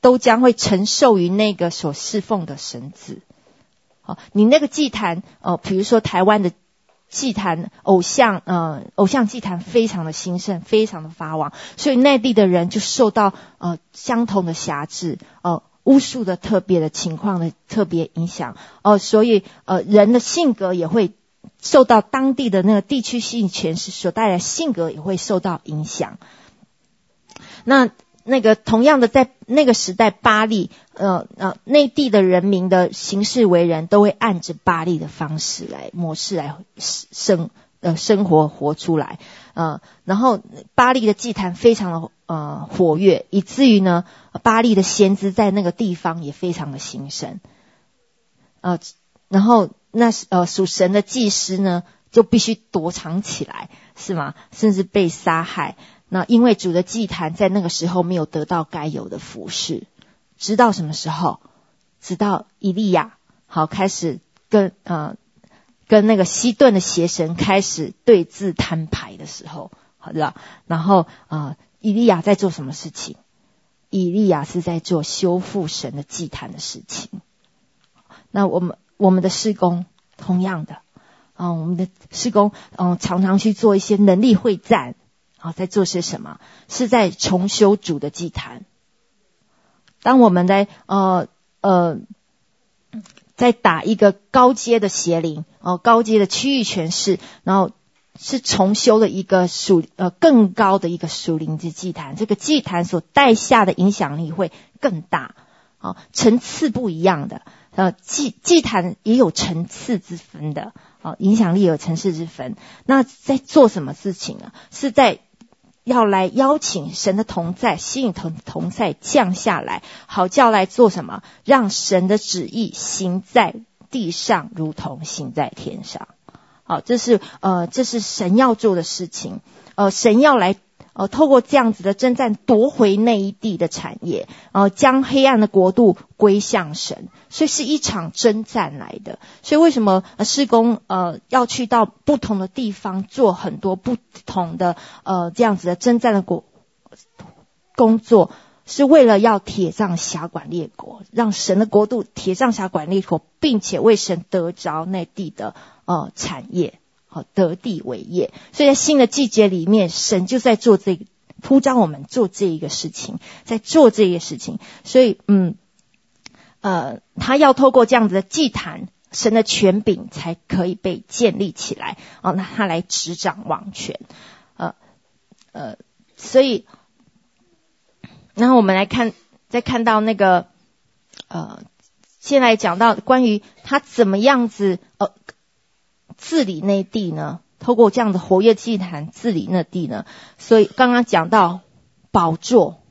都将会承受于那个所侍奉的神子。哦，你那个祭坛哦，比如说台湾的祭坛偶像，呃，偶像祭坛非常的兴盛，非常的发旺，所以内地的人就受到呃相同的辖制，呃巫术的特别的情况的特别影响，哦、呃，所以呃人的性格也会受到当地的那个地区性权势所带来的性格也会受到影响，那。那个同样的，在那个时代，巴利，呃呃，内地的人民的行事为人，都会按着巴利的方式来模式来生呃生活活出来，呃，然后巴利的祭坛非常的呃活跃，以至于呢，巴利的先知在那个地方也非常的兴盛，呃，然后那呃属神的祭司呢，就必须躲藏起来，是吗？甚至被杀害。那因为主的祭坛在那个时候没有得到该有的服侍，直到什么时候？直到以利亚好开始跟呃跟那个西顿的邪神开始对峙摊牌的时候，好的。然后啊、呃，以利亚在做什么事情？以利亚是在做修复神的祭坛的事情。那我们我们的施工同样的啊、我们的施工嗯、常常去做一些能力会战。啊，在做些什么？是在重修主的祭坛。当我们在呃呃在打一个高阶的邪灵，哦、高阶的区域权势，然后是重修了一个属呃更高的一个属灵之祭坛。这个祭坛所带下的影响力会更大，啊、层次不一样的。呃，祭祭坛也有层次之分的，啊、呃，影响力有层次之分。那在做什么事情呢？是在要来邀请神的同在，吸引同同在降下来，好叫来做什么？让神的旨意行在地上，如同行在天上。好，这是呃，这是神要做的事情。呃，神要来。呃，透过这样子的征战夺回那一地的产业，呃，将黑暗的国度归向神，所以是一场征战来的。所以为什么呃，事工呃要去到不同的地方做很多不同的呃这样子的征战的国工作，是为了要铁杖辖管列国，让神的国度铁杖辖管列国，并且为神得着那地的呃产业。好，得地为业，所以在新的季节里面，神就在做这铺张我们做这一个事情，在做这一个事情。所以，嗯，呃，他要透过这样子的祭坛，神的权柄才可以被建立起来。哦，那他来执掌王权，呃，呃，所以，然后我们来看，再看到那个，呃，先来讲到关于他怎么样子，呃。治理那地呢？透过这样的活跃祭坛治理那地呢？所以刚刚讲到宝座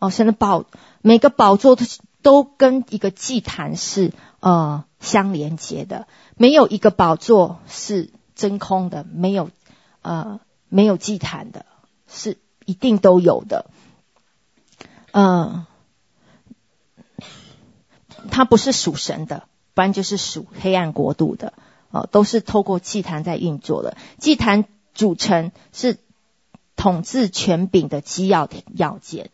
哦，神的宝每个宝座都都跟一个祭坛是呃相连接的，没有一个宝座是真空的，没有呃没有祭坛的，是一定都有的。嗯、呃，它不是属神的，不然就是属黑暗国度的。都是透过祭坛在运作的。祭坛组成是统治权柄的基要要件。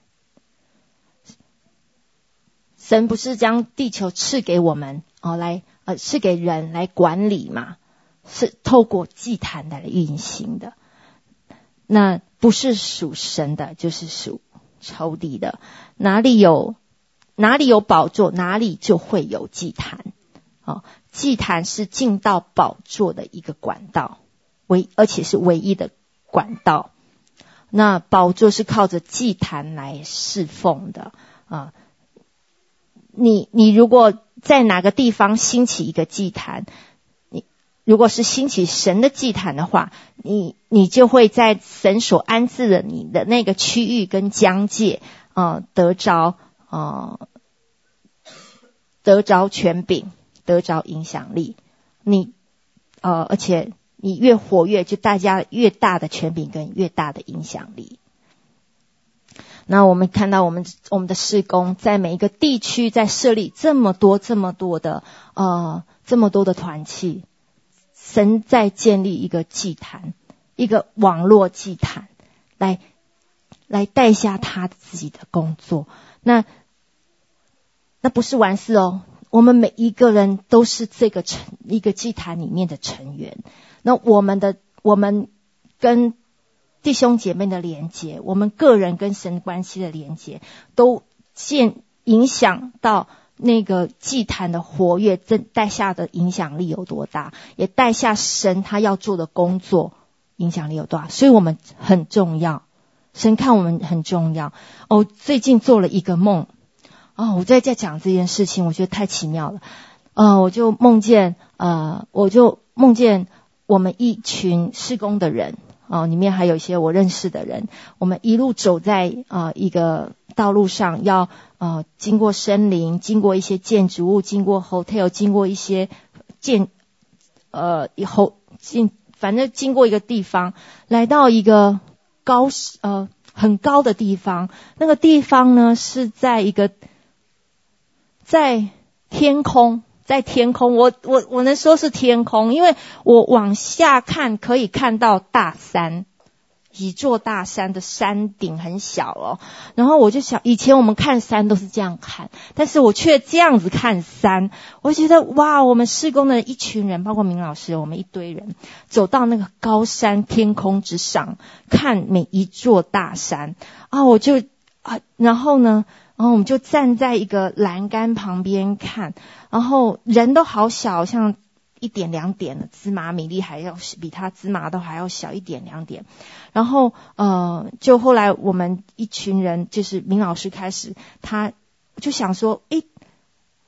神不是将地球赐给我们哦，来呃赐给人来管理嘛？是透过祭坛来运行的。那不是属神的，就是属仇敌的。哪里有哪里有宝座，哪里就会有祭坛。祭坛是进到宝座的一个管道，唯而且是唯一的管道。那宝座是靠着祭坛来侍奉的啊。你你如果在哪个地方兴起一个祭坛，你如果是兴起神的祭坛的话，你你就会在神所安置的你的那个区域跟疆界啊得着啊得着权柄，得着影响力。你呃，而且。你越活跃，就大家越大的权柄跟越大的影响力。那我们看到我们我们的事工在每一个地区在设立这么多这么多的呃这么多的团契，神在建立一个祭坛，一个网络祭坛，来来带下他自己的工作。那那不是完事哦，我们每一个人都是这个成一个祭坛里面的成员。那我们的我们跟弟兄姐妹的连接，我们个人跟神关系的连接，都见影响到那个祭坛的活跃，这带下的影响力有多大，也带下神他要做的工作影响力有多大。所以我们很重要，神看我们很重要。哦，最近做了一个梦，哦，我在在讲这件事情，我觉得太奇妙了。呃，我就梦见，呃，我就梦见。我们一群施工的人啊，里面还有一些我认识的人。我们一路走在啊一个道路上，要啊经过森林，经过一些建筑物，经过 hotel，经过一些建呃以后进，反正经过一个地方，来到一个高呃很高的地方。那个地方呢是在一个在天空。在天空，我我我能说是天空，因为我往下看可以看到大山，一座大山的山顶很小哦。然后我就想，以前我们看山都是这样看，但是我却这样子看山，我觉得哇，我们施工的一群人，包括明老师，我们一堆人走到那个高山天空之上，看每一座大山啊，我就啊，然后呢？然后我们就站在一个栏杆旁边看，然后人都好小，像一点两点的芝麻米粒还要比它芝麻都还要小一点两点。然后呃，就后来我们一群人，就是明老师开始，他就想说，诶，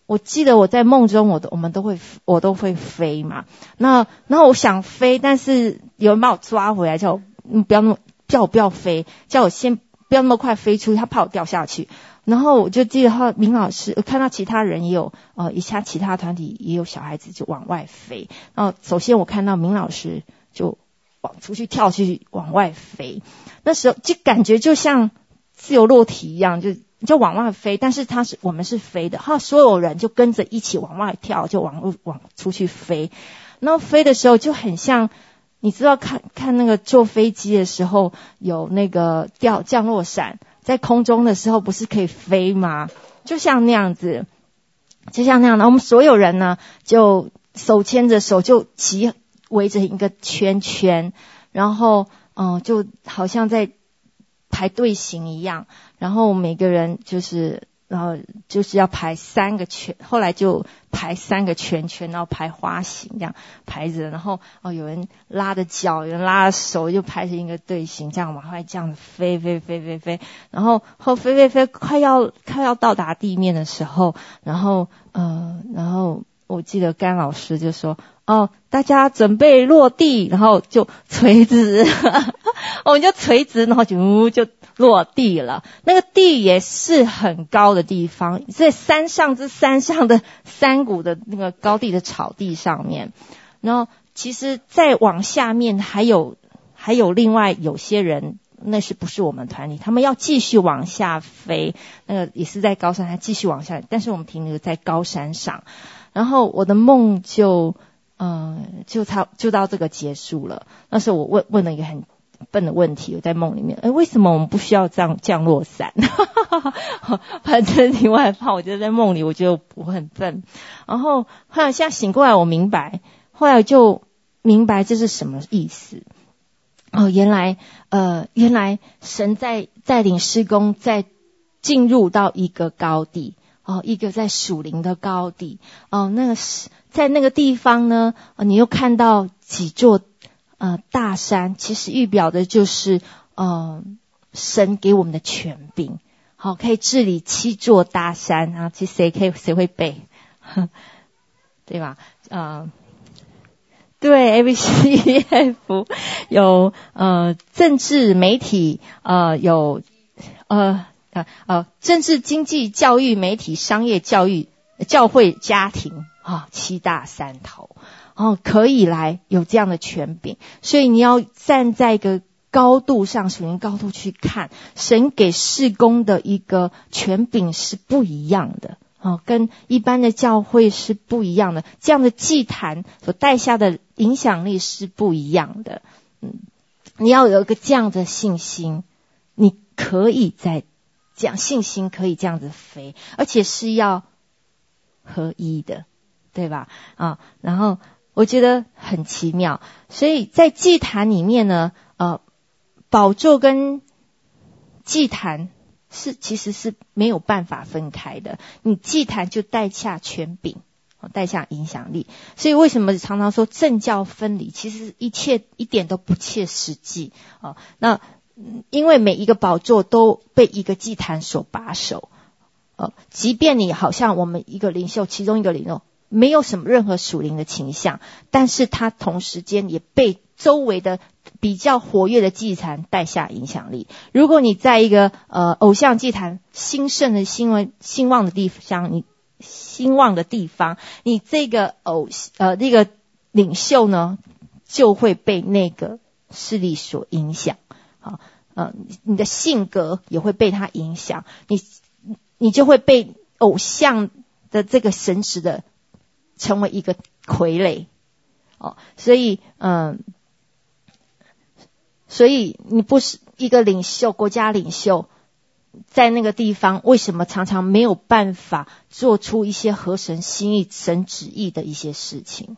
我记得我在梦中，我都我们都会我都会飞嘛。那然后我想飞，但是有人把我抓回来，叫我不要那么叫我不要飞，叫我先不要那么快飞出去，他怕我掉下去。然后我就记得哈，明老师看到其他人也有，呃，一下其他团体也有小孩子就往外飞。然后首先我看到明老师就往出去跳去往外飞，那时候就感觉就像自由落体一样，就就往外飞。但是他是我们是飞的，哈，所有人就跟着一起往外跳，就往往出去飞。然后飞的时候就很像，你知道看看那个坐飞机的时候有那个掉降落伞。在空中的时候不是可以飞吗？就像那样子，就像那样的。我们所有人呢，就手牵着手，就齐围着一个圈圈，然后嗯、就好像在排队形一样。然后每个人就是。然后就是要排三个圈，后来就排三个圈圈，然后排花形这样排着，然后哦有人拉着脚，有人拉着手，就排成一个队形，这样往外这样子飞飞飞飞飞，然后后飞飞飞快要快要到达地面的时候，然后呃然后我记得甘老师就说哦大家准备落地，然后就垂直，我们就垂直，然后就就。落地了，那个地也是很高的地方，在山上之山上的山谷的那个高地的草地上面。然后，其实再往下面还有还有另外有些人，那是不是我们团体？他们要继续往下飞，那个也是在高山，还继续往下，但是我们停留在高山上。然后我的梦就，嗯、就差就到这个结束了。那时候我问问了一个很。笨的问题，我在梦里面。哎，为什么我们不需要这样降落伞？反正你外怕。我觉得在梦里，我觉得我很笨。然后后来现在醒过来，我明白。后来就明白这是什么意思。哦，原来呃，原来神在带领施工，在进入到一个高地哦，一个在属灵的高地哦。那个是在那个地方呢，你又看到几座。呃，大山其实预表的就是嗯、呃，神给我们的权柄，好，可以治理七座大山啊。其实谁可以谁会背，对吧？嗯、呃，对，A B C D F 有呃政治媒体呃有呃呃呃政治经济教育媒体商业教育教会家庭啊、七大三头。哦，可以来有这样的权柄，所以你要站在一个高度上，属灵高度去看，神给事工的一个权柄是不一样的，哦，跟一般的教会是不一样的，这样的祭坛所带下的影响力是不一样的。嗯，你要有一个这样的信心，你可以在这样信心可以这样子飞，而且是要合一的，对吧？啊，然后。我觉得很奇妙，所以在祭坛里面呢，呃，宝座跟祭坛是其实是没有办法分开的。你祭坛就带下权柄，带下影响力。所以为什么常常说政教分离？其实一切一点都不切实际啊。那因为每一个宝座都被一个祭坛所把守，呃，即便你好像我们一个领袖，其中一个领袖。没有什么任何属灵的倾向，但是他同时间也被周围的比较活跃的祭坛带下影响力。如果你在一个呃偶像祭坛兴盛的兴闻兴旺的地方，你兴旺的地方，你这个偶呃那个领袖呢，就会被那个势力所影响。好，呃，你的性格也会被他影响，你你就会被偶像的这个神职的。成为一个傀儡，哦，所以，嗯，所以你不是一个领袖，国家领袖，在那个地方，为什么常常没有办法做出一些合神心意、神旨意的一些事情？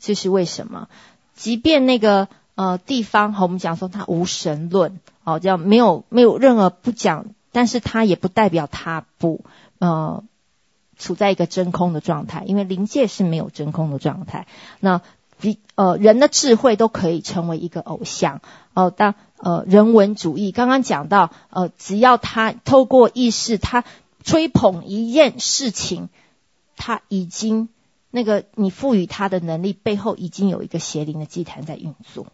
这是为什么？即便那个呃地方，和我们讲说他无神论，哦，这样没有没有任何不讲，但是他也不代表他不，呃。处在一个真空的状态，因为灵界是没有真空的状态。那比呃人的智慧都可以成为一个偶像哦、呃。当呃人文主义刚刚讲到呃，只要他透过意识，他吹捧一件事情，他已经那个你赋予他的能力背后已经有一个邪灵的祭坛在运作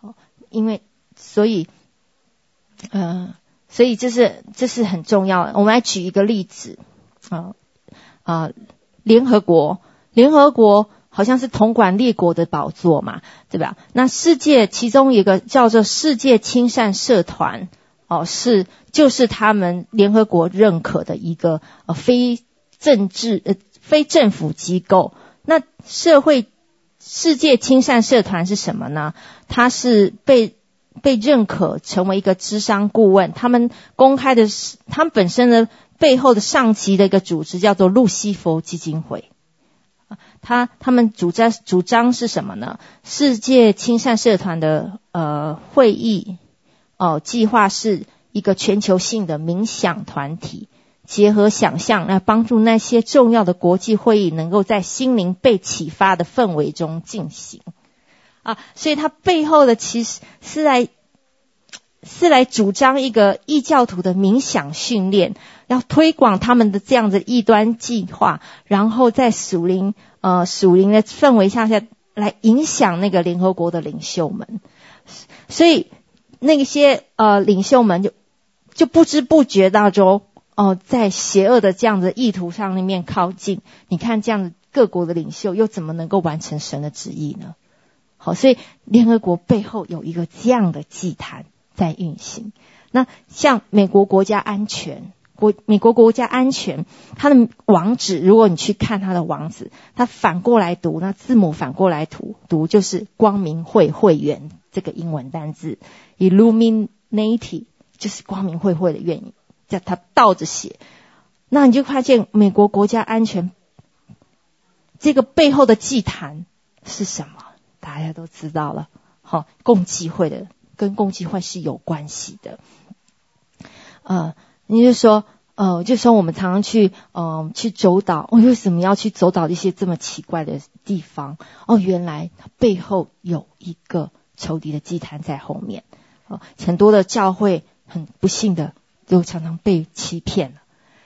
哦。因为所以嗯、呃，所以这是这是很重要的。我们来举一个例子啊。呃啊、呃，联合国，联合国好像是统管列国的宝座嘛，对吧？那世界其中一个叫做世界亲善社团，哦，是就是他们联合国认可的一个呃非政治呃非政府机构。那社会世界亲善社团是什么呢？它是被被认可成为一个咨商顾问，他们公开的是他们本身的。背后的上级的一个组织叫做路西佛基金会，他他们主张主张是什么呢？世界亲善社团的呃会议哦计划是一个全球性的冥想团体，结合想象来帮助那些重要的国际会议能够在心灵被启发的氛围中进行啊，所以他背后的其实是来是来主张一个异教徒的冥想训练。要推广他们的这样的异端计划，然后在属灵呃属灵的氛围下下来影响那个联合国的领袖们，所以那些呃领袖们就就不知不觉当中哦、在邪恶的这样的意图上面靠近。你看这样的各国的领袖又怎么能够完成神的旨意呢？好，所以联合国背后有一个这样的祭坛在运行。那像美国国家安全。国美国国家安全，它的网址，如果你去看它的网址，它反过来读，那字母反过来读，读就是光明会会员这个英文单字，Illuminati 就是光明会会的愿意，叫它倒着写，那你就发现美国国家安全这个背后的祭坛是什么？大家都知道了，好，共济会的跟共济会是有关系的，呃。你就说，呃，就说我们常常去，嗯、去走岛。我、为什么要去走岛一些这么奇怪的地方？哦，原来它背后有一个仇敌的祭坛在后面。哦，很多的教会很不幸的就常常被欺骗了。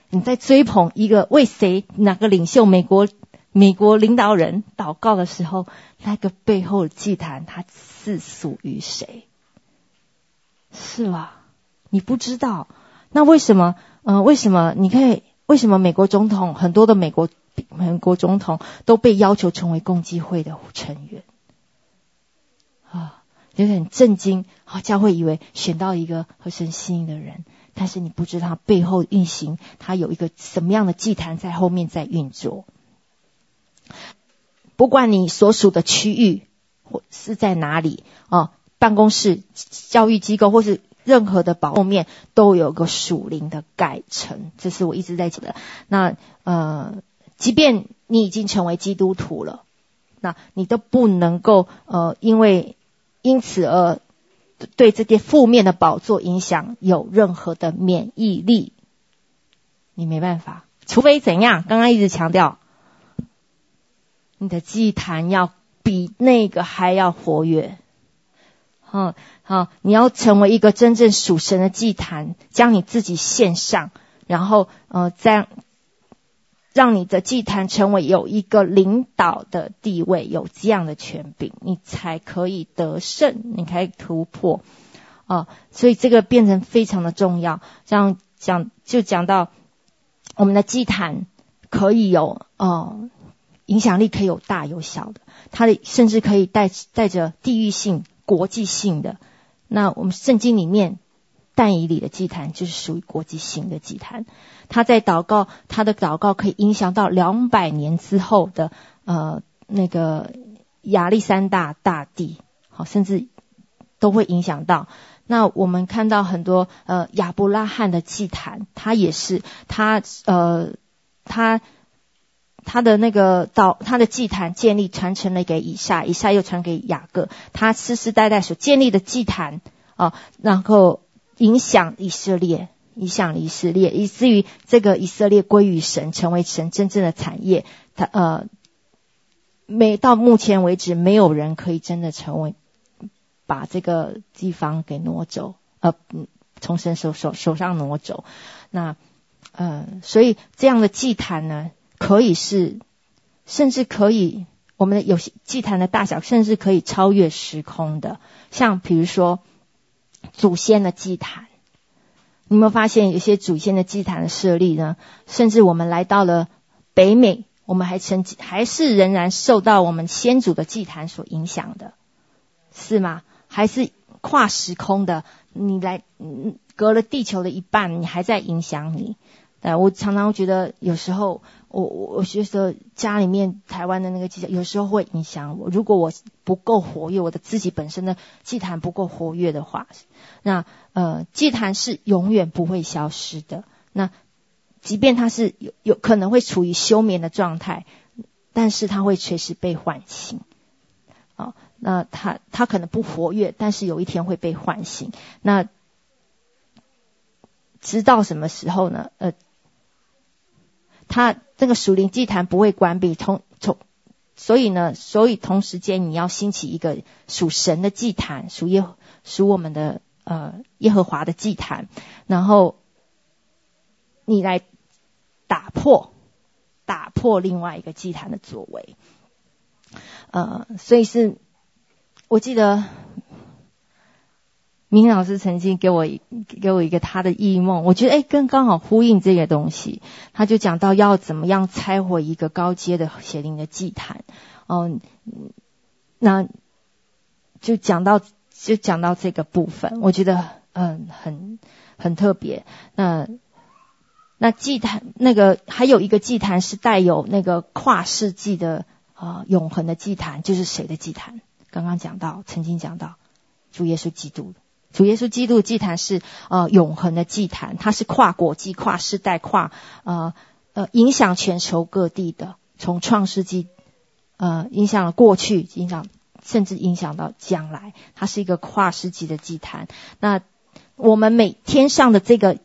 你在追捧一个为谁哪个领袖美国美国领导人祷告的时候，那个背后的祭坛它是属于谁？是吧？你不知道，那为什么？呃，为什么？你可以为什么美国总统很多的美国美国总统都被要求成为共济会的成员？啊，有点震惊。好，教会以为选到一个合神心意的人。但是你不知道背后运行，他有一个什么样的祭坛在后面在运作。不管你所属的区域或是在哪里啊，办公室、教育机构或是任何的保后面，都有个属灵的盖城。这是我一直在讲的。那呃，即便你已经成为基督徒了，那你都不能够呃，因为因此而。对这些负面的宝座影响有任何的免疫力，你没办法，除非怎样？刚刚一直强调，你的祭坛要比那个还要活跃。好，好，你要成为一个真正属神的祭坛，将你自己献上，然后呃，再。让你的祭坛成为有一个领导的地位，有这样的权柄，你才可以得胜，你可以突破啊、哦！所以这个变成非常的重要。这样讲就讲到我们的祭坛可以有哦影响力，可以有大有小的，它的甚至可以带带着地域性、国际性的。那我们圣经里面。但以里的祭坛就是属于国际性的祭坛，他在祷告，他的祷告可以影响到两百年之后的呃那个亚历山大大帝，好，甚至都会影响到。那我们看到很多呃亚伯拉罕的祭坛，他也是他呃他他的那个到他的祭坛建立传承了给以撒，以撒又传给雅各，他世世代代所建立的祭坛啊、然后。影响以色列，影响以色列，以至于这个以色列归于神，成为神真正的产业。他呃，没到目前为止，没有人可以真的成为把这个地方给挪走，呃，从神手手手上挪走。那呃，所以这样的祭坛呢，可以是，甚至可以，我们的有些祭坛的大小，甚至可以超越时空的，像比如说。祖先的祭坛，你有没有发现有些祖先的祭坛的设立呢？甚至我们来到了北美，我们还曾还是仍然受到我们先祖的祭坛所影响的，是吗？还是跨时空的？你来，隔了地球的一半，你还在影响你？呃，我常常觉得有时候。我我我觉得家里面台湾的那个祭坛有时候会影响我。如果我不够活跃，我的自己本身的祭坛不够活跃的话，那呃祭坛是永远不会消失的。那即便它是有有可能会处于休眠的状态，但是它会随时被唤醒。哦，那它它可能不活跃，但是有一天会被唤醒。那直到什么时候呢？呃。他那个属灵祭坛不会关闭，从从，所以呢，所以同时间你要兴起一个属神的祭坛，属耶属我们的呃耶和华的祭坛，然后你来打破打破另外一个祭坛的作为，呃，所以是我记得。明老师曾经给我给我一个他的异梦，我觉得诶跟刚好呼应这个东西。他就讲到要怎么样拆毁一个高阶的邪灵的祭坛，嗯，那就讲到就讲到这个部分，我觉得嗯很很特别。那那祭坛那个还有一个祭坛是带有那个跨世纪的啊、永恒的祭坛，就是谁的祭坛？刚刚讲到，曾经讲到主耶稣基督。主耶稣基督祭坛是呃永恒的祭坛，它是跨国际、跨世代、跨呃呃影响全球各地的，从创世纪呃影响了过去，影响甚至影响到将来，它是一个跨世纪的祭坛。那我们每天上的这个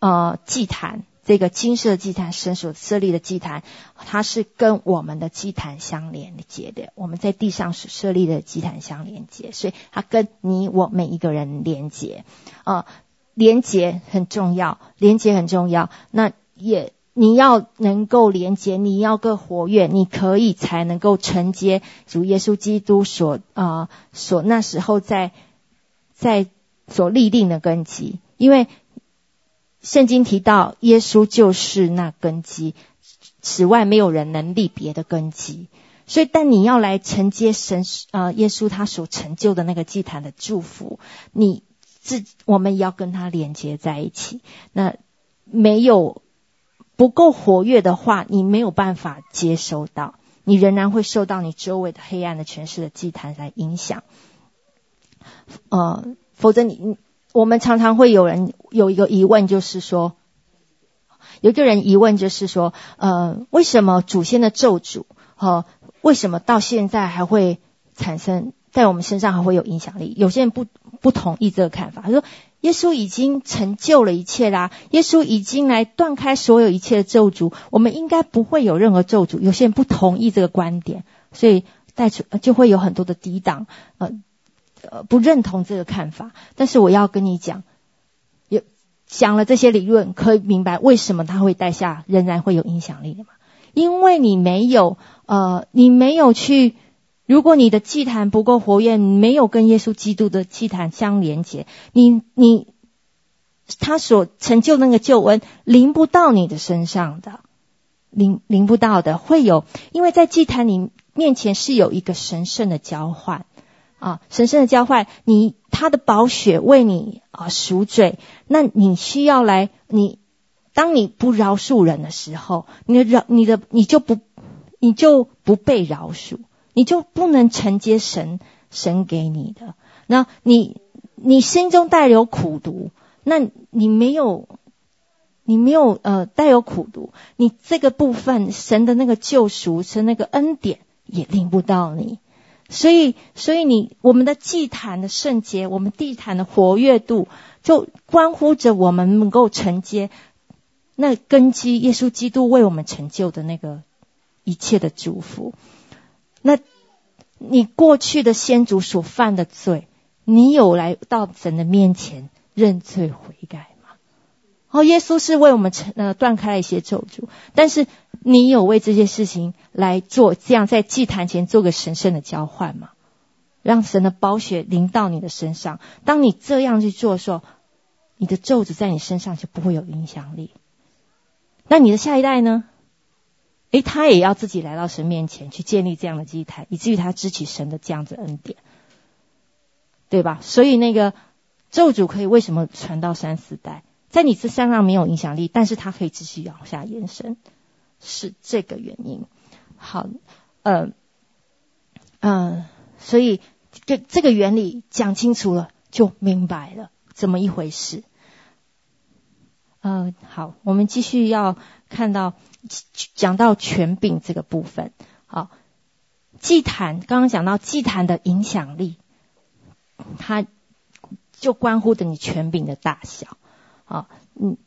呃祭坛，这个金色祭坛，神所设立的祭坛，它是跟我们的祭坛相连接的。我们在地上所设立的祭坛相连接，所以它跟你我每一个人连接。啊、呃，连接很重要，连接很重要。那也你要能够连接，你要更活跃，你可以才能够承接主耶稣基督所啊、所那时候在在所立定的根基，因为。圣经提到耶稣就是那根基，此外没有人能立别的根基。所以，但你要来承接神、呃，耶稣他所成就的那个祭坛的祝福，你自我们也要跟他连接在一起。那没有不够活跃的话，你没有办法接收到，你仍然会受到你周围的黑暗的权势的祭坛来影响。呃，否则你。我们常常会有人有一个疑问，就是说，有个人疑问就是说，呃，为什么祖先的咒诅，呃，为什么到现在还会产生在我们身上还会有影响力？有些人不不同意这个看法，他说，耶稣已经成就了一切啦，耶稣已经来断开所有一切的咒诅，我们应该不会有任何咒诅。有些人不同意这个观点，所以带出就会有很多的抵挡，呃。呃，不认同这个看法，但是我要跟你讲，讲了这些理论，可以明白为什么它会带下仍然会有影响力的吗？因为你没有，呃，你没有去，如果你的祭坛不够活跃，你没有跟耶稣基督的祭坛相连接，你你他所成就那个救恩临不到你的身上的，临临不到的，会有，因为在祭坛里面前是有一个神圣的交换。啊，神圣的交换，你他的宝血为你啊赎罪，那你需要来，你当你不饶恕人的时候，你的饶你的你就不你就不被饶恕，你就不能承接神神给你的。那你你心中带有苦毒，那你没有你没有呃带有苦毒，你这个部分神的那个救赎，神那个恩典也领不到你。所以，所以你我们的祭坛的圣洁，我们地坛的活跃度，就关乎着我们能够承接那根基，耶稣基督为我们成就的那个一切的祝福。那你过去的先祖所犯的罪，你有来到神的面前认罪悔改吗？哦，耶稣是为我们成呃断开了一些咒诅，但是。你有为这些事情来做，这样在祭坛前做个神圣的交换吗？让神的宝血淋到你的身上。当你这样去做的时候，你的咒诅在你身上就不会有影响力。那你的下一代呢？诶，他也要自己来到神面前去建立这样的祭坛，以至于他支起神的这样子恩典，对吧？所以那个咒诅可以为什么传到三四代，在你这身上没有影响力，但是它可以继续往下延伸。是这个原因，好，呃，呃，所以这这个原理讲清楚了，就明白了怎么一回事。呃，好，我们继续要看到讲到权柄这个部分。好，祭坛刚刚讲到祭坛的影响力，它就关乎着你权柄的大小。啊，嗯，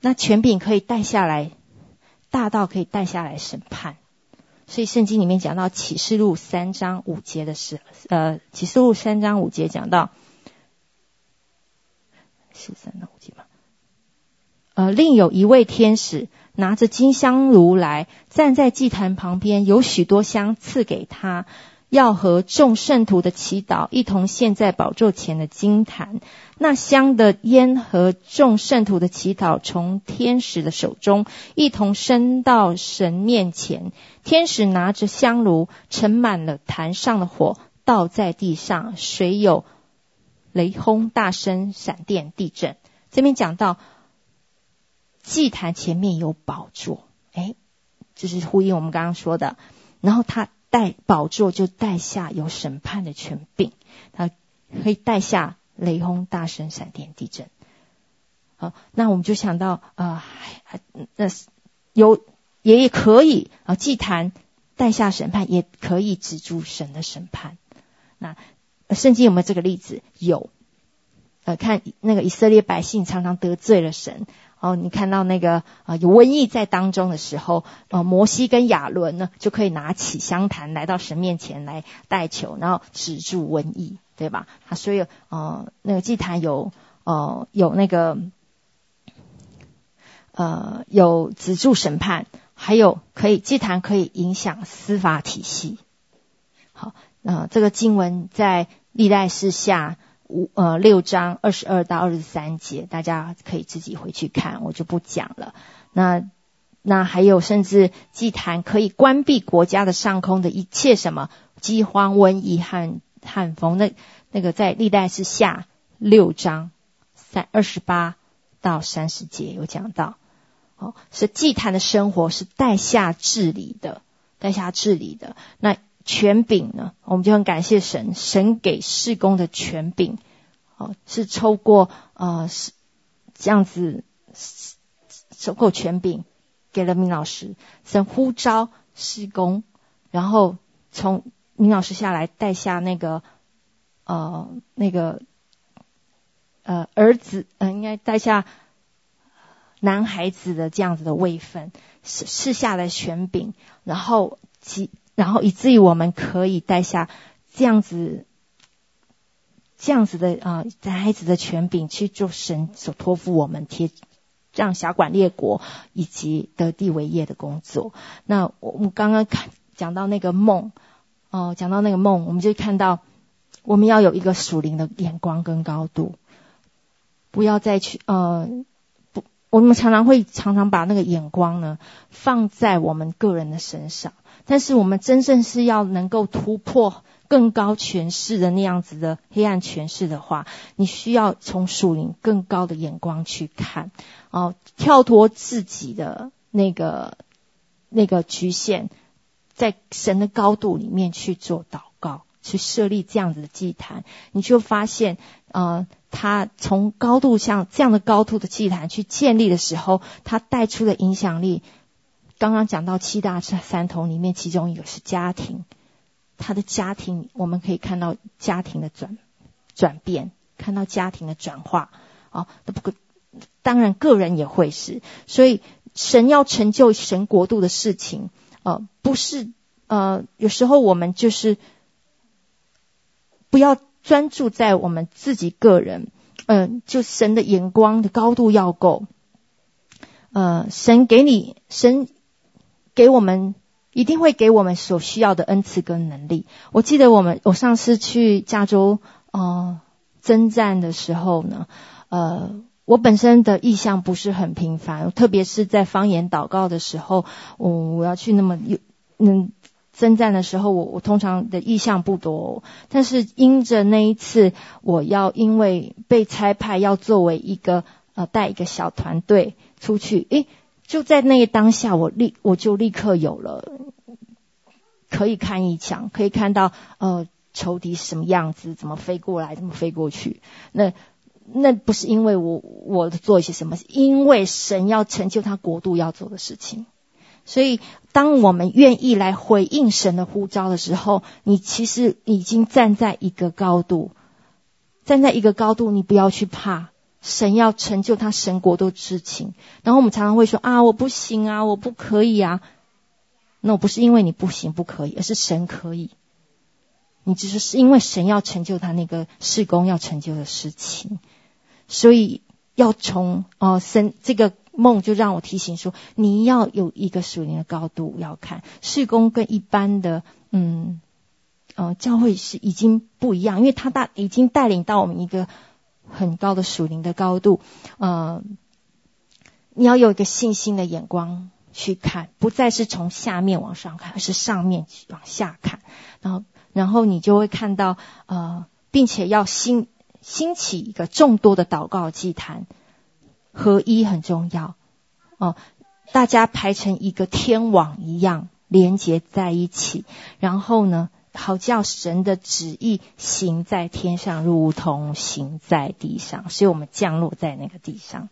那权柄可以带下来。大到可以带下来审判，所以圣经里面讲到启示录三章五节的时，呃，启示录三章五节讲到，是三章五节吗？呃，另有一位天使拿着金香炉来，站在祭坛旁边，有许多香赐给他。要和众圣徒的祈祷一同献在宝座前的金坛，那香的烟和众圣徒的祈祷从天使的手中一同升到神面前。天使拿着香炉盛满了坛上的火，倒在地上，随有雷轰、大声、闪电、地震。这边讲到祭坛前面有宝座，诶，就是呼应我们刚刚说的。然后他。带宝座就带下有审判的权柄，他可以带下雷轰、大声、闪电、地震。好，那我们就想到啊，那有也可以啊，祭坛带下审判，也可以止住神的审判。那圣经有没有这个例子？有。呃，看那个以色列百姓常常得罪了神哦，你看到那个啊、有瘟疫在当中的时候，呃，摩西跟亚伦呢就可以拿起香坛来到神面前来代求，然后止住瘟疫，对吧？啊，所以呃那个祭坛有呃有那个呃有止住审判，还有可以祭坛可以影响司法体系。好，那、呃、这个经文在历代志下。五呃六章二十二到二十三节，大家可以自己回去看，我就不讲了。那那还有，甚至祭坛可以关闭国家的上空的一切什么饥荒、瘟疫和旱风。那那个在历代是下六章三二十八到三十节有讲到。哦，是祭坛的生活是带下治理的，带下治理的。那权柄呢，我们就很感谢神，神给事工的权柄，哦，是抽过呃是这样子收购权柄给了明老师，神呼召事工，然后从明老师下来带下那个呃那个呃儿子，呃，应该带下男孩子的这样子的位分，是赐下来权柄，然后其。然后以至于我们可以带下这样子、这样子的啊，男孩子的权柄去做神所托付我们贴，让辖管列国以及得地为业的工作。那我们刚刚看讲到那个梦，哦、讲到那个梦，我们就看到我们要有一个属灵的眼光跟高度，不要再去呃不，我们常常会常常把那个眼光呢放在我们个人的身上。但是我们真正是要能够突破更高权势的那样子的黑暗权势的话，你需要从属灵更高的眼光去看，哦，跳脱自己的那个那个局限，在神的高度里面去做祷告，去设立这样子的祭坛，你就发现，呃，他从高度像这样的高度的祭坛去建立的时候，他带出的影响力。刚刚讲到七大三头里面，其中一个是家庭，他的家庭我们可以看到家庭的转转变，看到家庭的转化啊。那不当然个人也会是，所以神要成就神国度的事情，呃，不是呃，有时候我们就是不要专注在我们自己个人，嗯、就神的眼光的高度要够，呃，神给你神。给我们一定会给我们所需要的恩赐跟能力。我记得我们我上次去加州呃征战的时候呢，呃，我本身的意向不是很频繁，特别是在方言祷告的时候，我我要去那么有嗯征战的时候，我我通常的意向不多。但是因着那一次，我要因为被差派要作为一个呃带一个小团队出去，诶。就在那一当下，我立我就立刻有了可以看异象，可以看到呃仇敌什么样子，怎么飞过来，怎么飞过去。那那不是因为我我做一些什么，因为神要成就他国度要做的事情。所以，当我们愿意来回应神的呼召的时候，你其实已经站在一个高度，站在一个高度，你不要去怕。神要成就他神国度的事情，然后我们常常会说啊，我不行啊，我不可以啊。那我不是因为你不行不可以，而是神可以。你只是是因为神要成就他那个事工要成就的事情，所以要从哦、神这个梦就让我提醒说，你要有一个属灵的高度要看事工跟一般的嗯呃教会是已经不一样，因为他大已经带领到我们一个。很高的属灵的高度，呃，你要有一个信心的眼光去看，不再是从下面往上看，而是上面往下看，然后，然后你就会看到，呃，并且要兴兴起一个众多的祷告祭坛，合一很重要，哦、大家排成一个天网一样连接在一起，然后呢，好叫神的旨意行在天上，如同行在地上。所以我们降落在那个地上，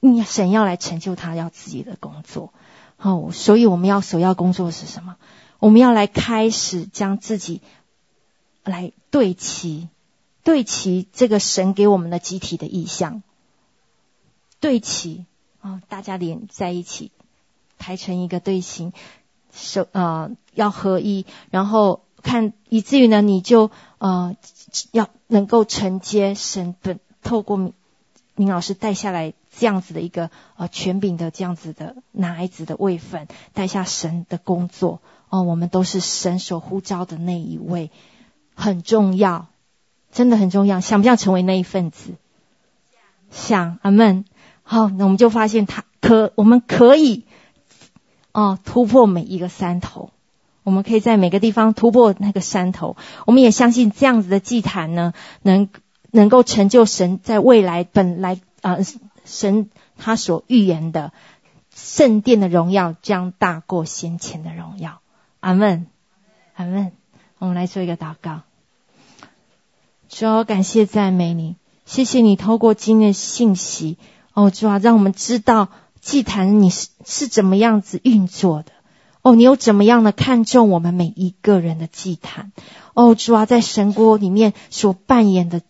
你神要来成就他要自己的工作。哦，所以我们要首要工作是什么？我们要来开始将自己来对齐，对齐这个神给我们的集体的意向。对齐哦，大家连在一起，排成一个队形，手呃要合一，然后看以至于呢，你就呃要能够承接神本透过明老师带下来这样子的一个呃权柄的这样子的男孩子的位分，带下神的工作哦，我们都是神所呼召的那一位，很重要，真的很重要，想不想成为那一份子？想，阿门。好，那我们就发现他可，我们可以哦突破每一个山头，我们可以在每个地方突破那个山头。我们也相信这样子的祭坛呢，能。能够成就神在未来本来啊、神他所预言的圣殿的荣耀将大过先前的荣耀。阿门，阿门。我们来做一个祷告。主啊，感谢赞美你，谢谢你透过今天的信息，哦，主啊，让我们知道祭坛你是是怎么样子运作的。哦，你有怎么样的看重我们每一个人的祭坛？哦，主啊，在神国里面所扮演的。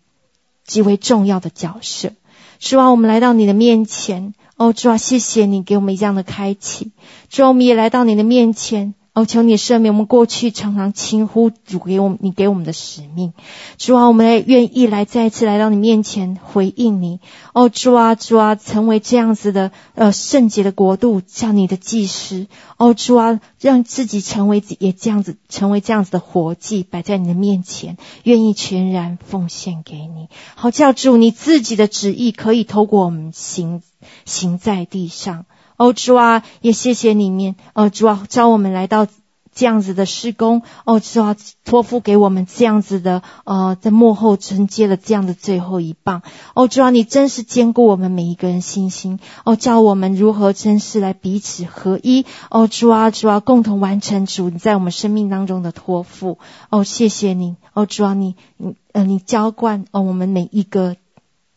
极为重要的角色，主啊，我们来到你的面前，哦，主啊，谢谢你给我们这样的开启，主啊，我们也来到你的面前。哦，求你赦免我们过去常常轻忽主给我们你给我们的使命。主啊，我们也愿意来再次来到你面前回应你。哦，主啊，主啊，成为这样子的呃圣洁的国度，像你的祭司。哦，主啊，让自己成为也这样子成为这样子的活祭，摆在你的面前，愿意全然奉献给你。好，叫主你自己的旨意可以透过我们行行在地上。哦，主啊，也谢谢你们，哦，主啊，召我们来到这样子的施工，哦，主啊，托付给我们这样子的，呃，在幕后承接了这样的最后一棒，哦，主啊，你真是坚固我们每一个人信心，哦，教我们如何真是来彼此合一，哦，主啊，主啊，共同完成主你在我们生命当中的托付，哦，谢谢你，哦，主啊，你，你，呃，你浇灌，哦，我们每一个。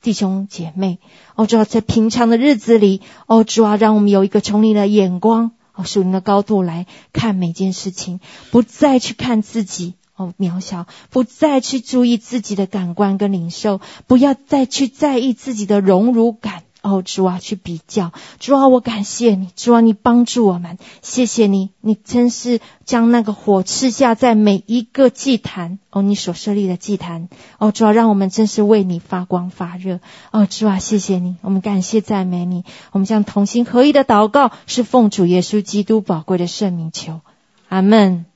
弟兄姐妹，哦，主要，在平常的日子里，哦，主要，让我们有一个从你的眼光，哦，属灵的高度来看每件事情，不再去看自己，哦，渺小，不再去注意自己的感官跟领受，不要再去在意自己的荣辱感。哦，主啊，去比较，主啊，我感谢你，主啊，你帮助我们，谢谢你，你真是将那个火赐下在每一个祭坛，哦，你所设立的祭坛，哦，主啊，让我们真是为你发光发热，哦，主啊，谢谢你，我们感谢赞美你，我们将同心合一的祷告，是奉主耶稣基督宝贵的圣名求，阿门。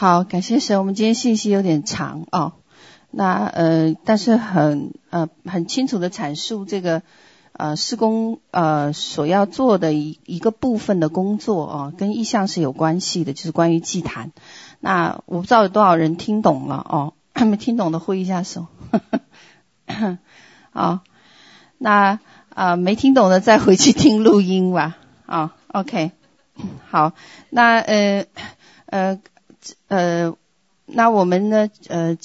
好，感谢神。我们今天信息有点长哦，那呃，但是很呃很清楚的阐述这个呃施工呃所要做的一一个部分的工作哦，跟意向是有关系的，就是关于祭坛。那我不知道有多少人听懂了哦，还没听懂的挥一下手。好，那啊、呃、没听懂的再回去听录音吧。啊、，OK，好，那呃呃。呃，那我们呢？呃，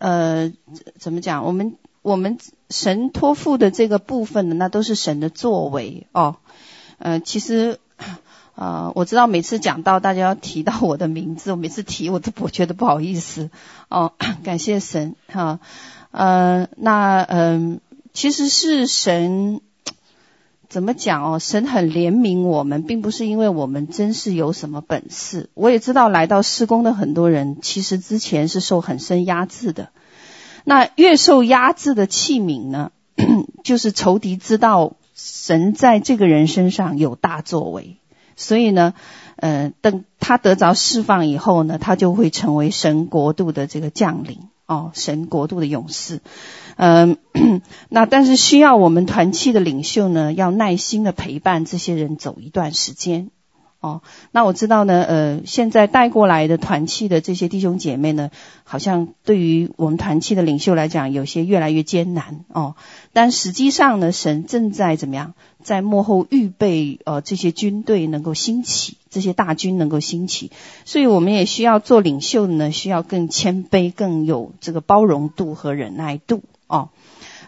呃，怎么讲？我们我们神托付的这个部分呢，那都是神的作为哦。呃，其实呃，我知道每次讲到大家要提到我的名字，我每次提我都我觉得不好意思哦。感谢神哈。呃，那嗯、其实是神。怎么讲哦？神很怜悯我们，并不是因为我们真是有什么本事。我也知道来到施工的很多人，其实之前是受很深压制的。那越受压制的器皿呢，就是仇敌知道神在这个人身上有大作为，所以呢，呃，等他得着释放以后呢，他就会成为神国度的这个将领哦，神国度的勇士。嗯，那但是需要我们团契的领袖呢，要耐心的陪伴这些人走一段时间。哦，那我知道呢，呃，现在带过来的团契的这些弟兄姐妹呢，好像对于我们团契的领袖来讲，有些越来越艰难哦。但实际上呢，神正在怎么样，在幕后预备呃这些军队能够兴起，这些大军能够兴起。所以我们也需要做领袖呢，需要更谦卑，更有这个包容度和忍耐度。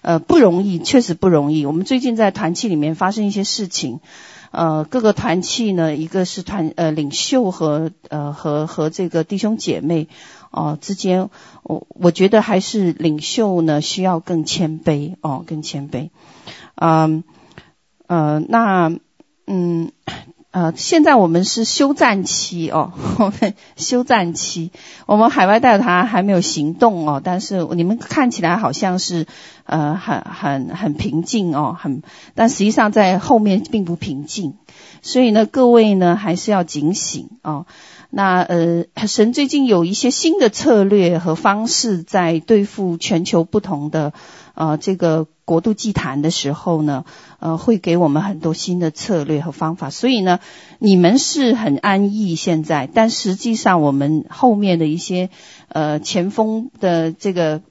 呃，不容易，确实不容易。我们最近在团契里面发生一些事情。呃各个团契呢，一个是团呃领袖和呃和和这个弟兄姐妹哦、呃、之间，我我觉得还是领袖呢需要更谦卑哦，更谦卑，嗯呃，呃那嗯。呃，现在我们是休战期哦，我们休战期，我们海外代表团还没有行动哦，但是你们看起来好像是呃很很很平静哦，很，但实际上在后面并不平静，所以呢，各位呢还是要警醒哦。那呃，神最近有一些新的策略和方式在对付全球不同的呃这个。国度祭坛的时候呢，呃，会给我们很多新的策略和方法。所以呢，你们是很安逸现在，但实际上我们后面的一些呃前锋的这个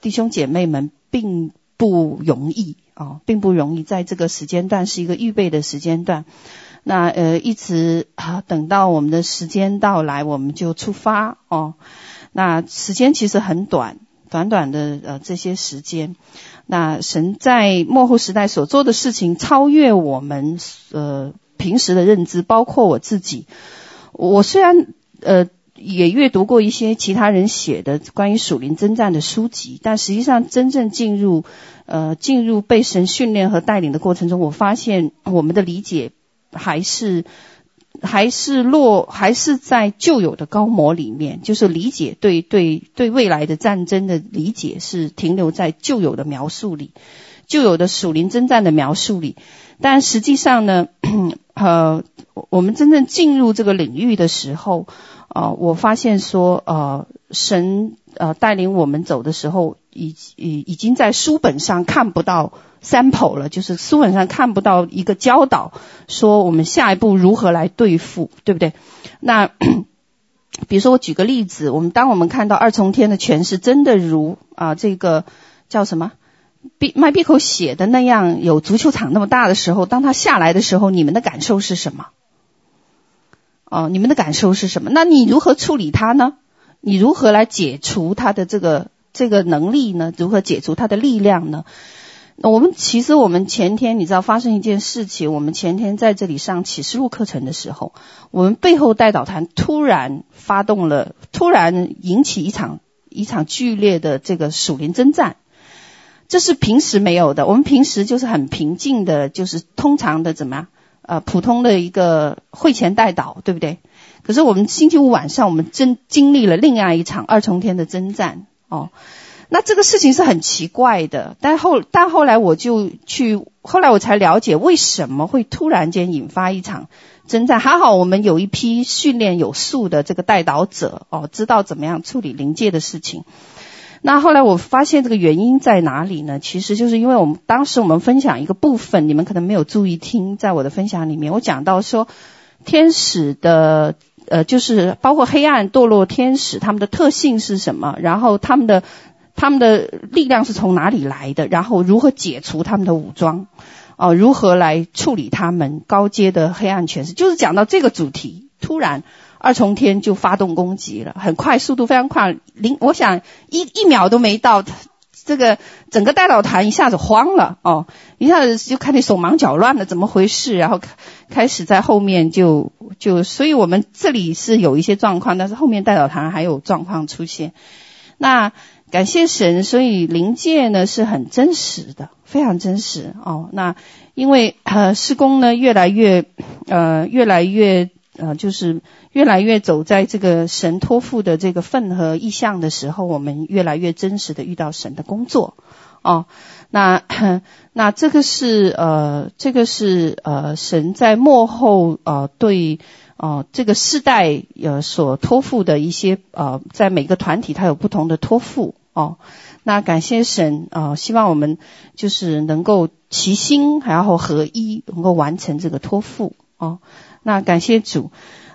弟兄姐妹们并不容易啊、并不容易。在这个时间段是一个预备的时间段，那呃一直啊等到我们的时间到来，我们就出发哦。那时间其实很短，短短的呃这些时间。那神在末后时代所做的事情，超越我们呃平时的认知，包括我自己。我虽然呃也阅读过一些其他人写的关于属灵征战的书籍，但实际上真正进入呃进入被神训练和带领的过程中，我发现我们的理解还是。还是落，还是在旧有的高模里面，就是理解对对对未来的战争的理解是停留在旧有的描述里，旧有的属灵征战的描述里。但实际上呢，呃，我们真正进入这个领域的时候，呃，我发现说，呃，神呃带领我们走的时候，已已已经在书本上看不到。sample 了，就是书本上看不到一个教导，说我们下一步如何来对付，对不对？那 比如说我举个例子，我们当我们看到二重天的诠释真的如啊这个叫什么毕麦毕口写的那样有足球场那么大的时候，当他下来的时候，你们的感受是什么？哦，你们的感受是什么？那你如何处理他呢？你如何来解除他的这个这个能力呢？如何解除他的力量呢？我们其实，我们前天你知道发生一件事情。我们前天在这里上启示录课程的时候，我们背后代导团突然发动了，突然引起一场一场剧烈的这个属灵征战。这是平时没有的。我们平时就是很平静的，就是通常的怎么样？呃，普通的一个会前代导，对不对？可是我们星期五晚上，我们真经历了另外一场二重天的征战哦。那这个事情是很奇怪的，但后但后来我就去，后来我才了解为什么会突然间引发一场征战。还好我们有一批训练有素的这个带导者哦，知道怎么样处理灵界的事情。那后来我发现这个原因在哪里呢？其实就是因为我们当时我们分享一个部分，你们可能没有注意听，在我的分享里面，我讲到说天使的呃，就是包括黑暗堕落天使他们的特性是什么，然后他们的。他们的力量是从哪里来的？然后如何解除他们的武装？哦、呃，如何来处理他们高阶的黑暗权势？就是讲到这个主题，突然二重天就发动攻击了，很快，速度非常快，零，我想一一秒都没到，这个整个代祷团一下子慌了，哦，一下子就看你手忙脚乱的，怎么回事？然后开始在后面就就，所以我们这里是有一些状况，但是后面代祷团还有状况出现，那。感谢神，所以灵界呢是很真实的，非常真实哦。那因为呃施工呢越来越呃越来越呃就是越来越走在这个神托付的这个份和意向的时候，我们越来越真实的遇到神的工作哦。那那这个是呃这个是呃神在幕后呃对。哦，这个世代呃所托付的一些呃，在每个团体它有不同的托付哦。那感谢神啊、呃，希望我们就是能够齐心，然后合一，能够完成这个托付哦。那感谢主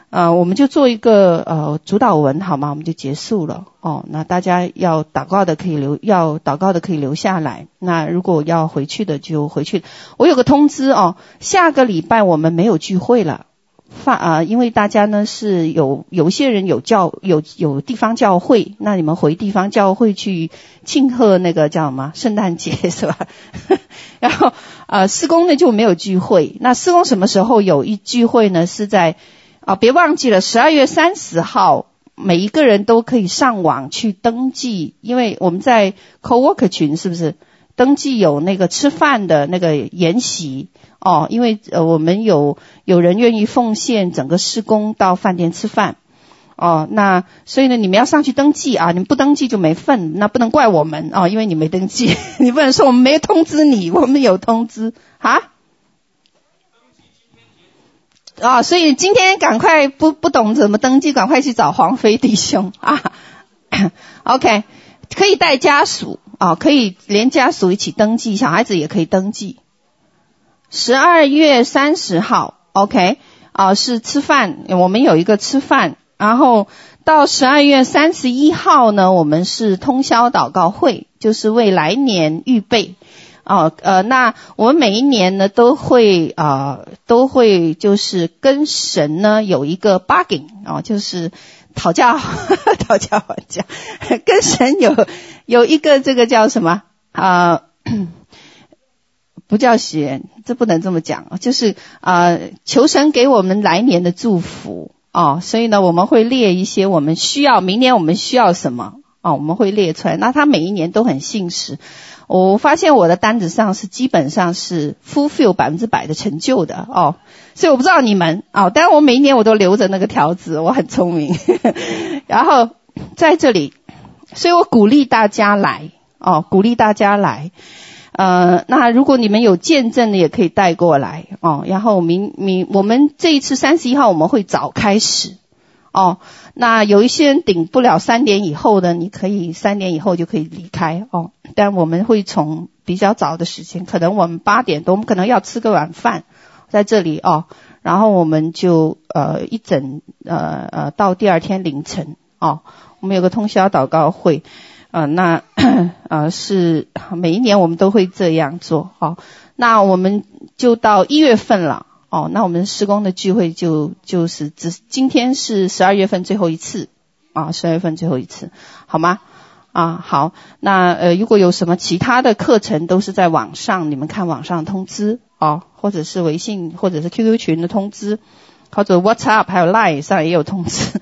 啊、呃，我们就做一个呃主导文好吗？我们就结束了哦。那大家要祷告的可以留，要祷告的可以留下来。那如果要回去的就回去。我有个通知哦，下个礼拜我们没有聚会了。发啊，因为大家呢是有有一些人有教有有地方教会，那你们回地方教会去庆贺那个叫什么圣诞节是吧？然后呃，施工呢就没有聚会。那施工什么时候有一聚会呢？是在啊，别忘记了十二月三十号，每一个人都可以上网去登记，因为我们在 co work 群是不是登记有那个吃饭的那个筵席哦？因为呃，我们有有人愿意奉献整个施工到饭店吃饭。哦，那所以呢，你们要上去登记啊！你们不登记就没份，那不能怪我们哦，因为你没登记，你不能说我们没通知你，我们有通知啊。啊、所以今天赶快不不懂怎么登记，赶快去找黄飞弟兄 啊。OK，可以带家属啊、可以连家属一起登记，小孩子也可以登记。十二月三十号，OK，啊、是吃饭，我们有一个吃饭。然后到十二月三十一号呢，我们是通宵祷告会，就是为来年预备。哦，呃，那我们每一年呢都会啊、都会就是跟神呢有一个 bargain 哦，就是讨价 讨价还价，跟神有有一个这个叫什么啊、不叫学，这不能这么讲，就是啊、求神给我们来年的祝福。哦，所以呢，我们会列一些我们需要，明年我们需要什么？哦，我们会列出来。那他每一年都很信实。我发现我的单子上是基本上是 fulfill 百分之百的成就的哦。所以我不知道你们哦，但是我每一年我都留着那个条子，我很聪明。然后在这里，所以我鼓励大家来哦，鼓励大家来。呃，那如果你们有见证的，也可以带过来哦。然后明明我们这一次三十一号我们会早开始哦。那有一些人顶不了三点以后的，你可以三点以后就可以离开哦。但我们会从比较早的时间，可能我们八点多，我们可能要吃个晚饭在这里哦。然后我们就呃一整呃呃到第二天凌晨哦，我们有个通宵祷告会。啊、那啊、呃、是每一年我们都会这样做哦。那我们就到一月份了哦。那我们施工的聚会就就是只今天是十二月份最后一次啊，十二月份最后一次，好吗？啊，好。那呃，如果有什么其他的课程，都是在网上，你们看网上通知哦，或者是微信或者是 QQ 群的通知，或者 WhatsApp 还有 Line 上也有通知。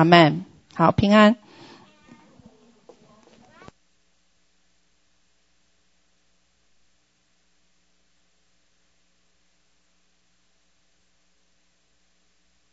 阿门，好，平安。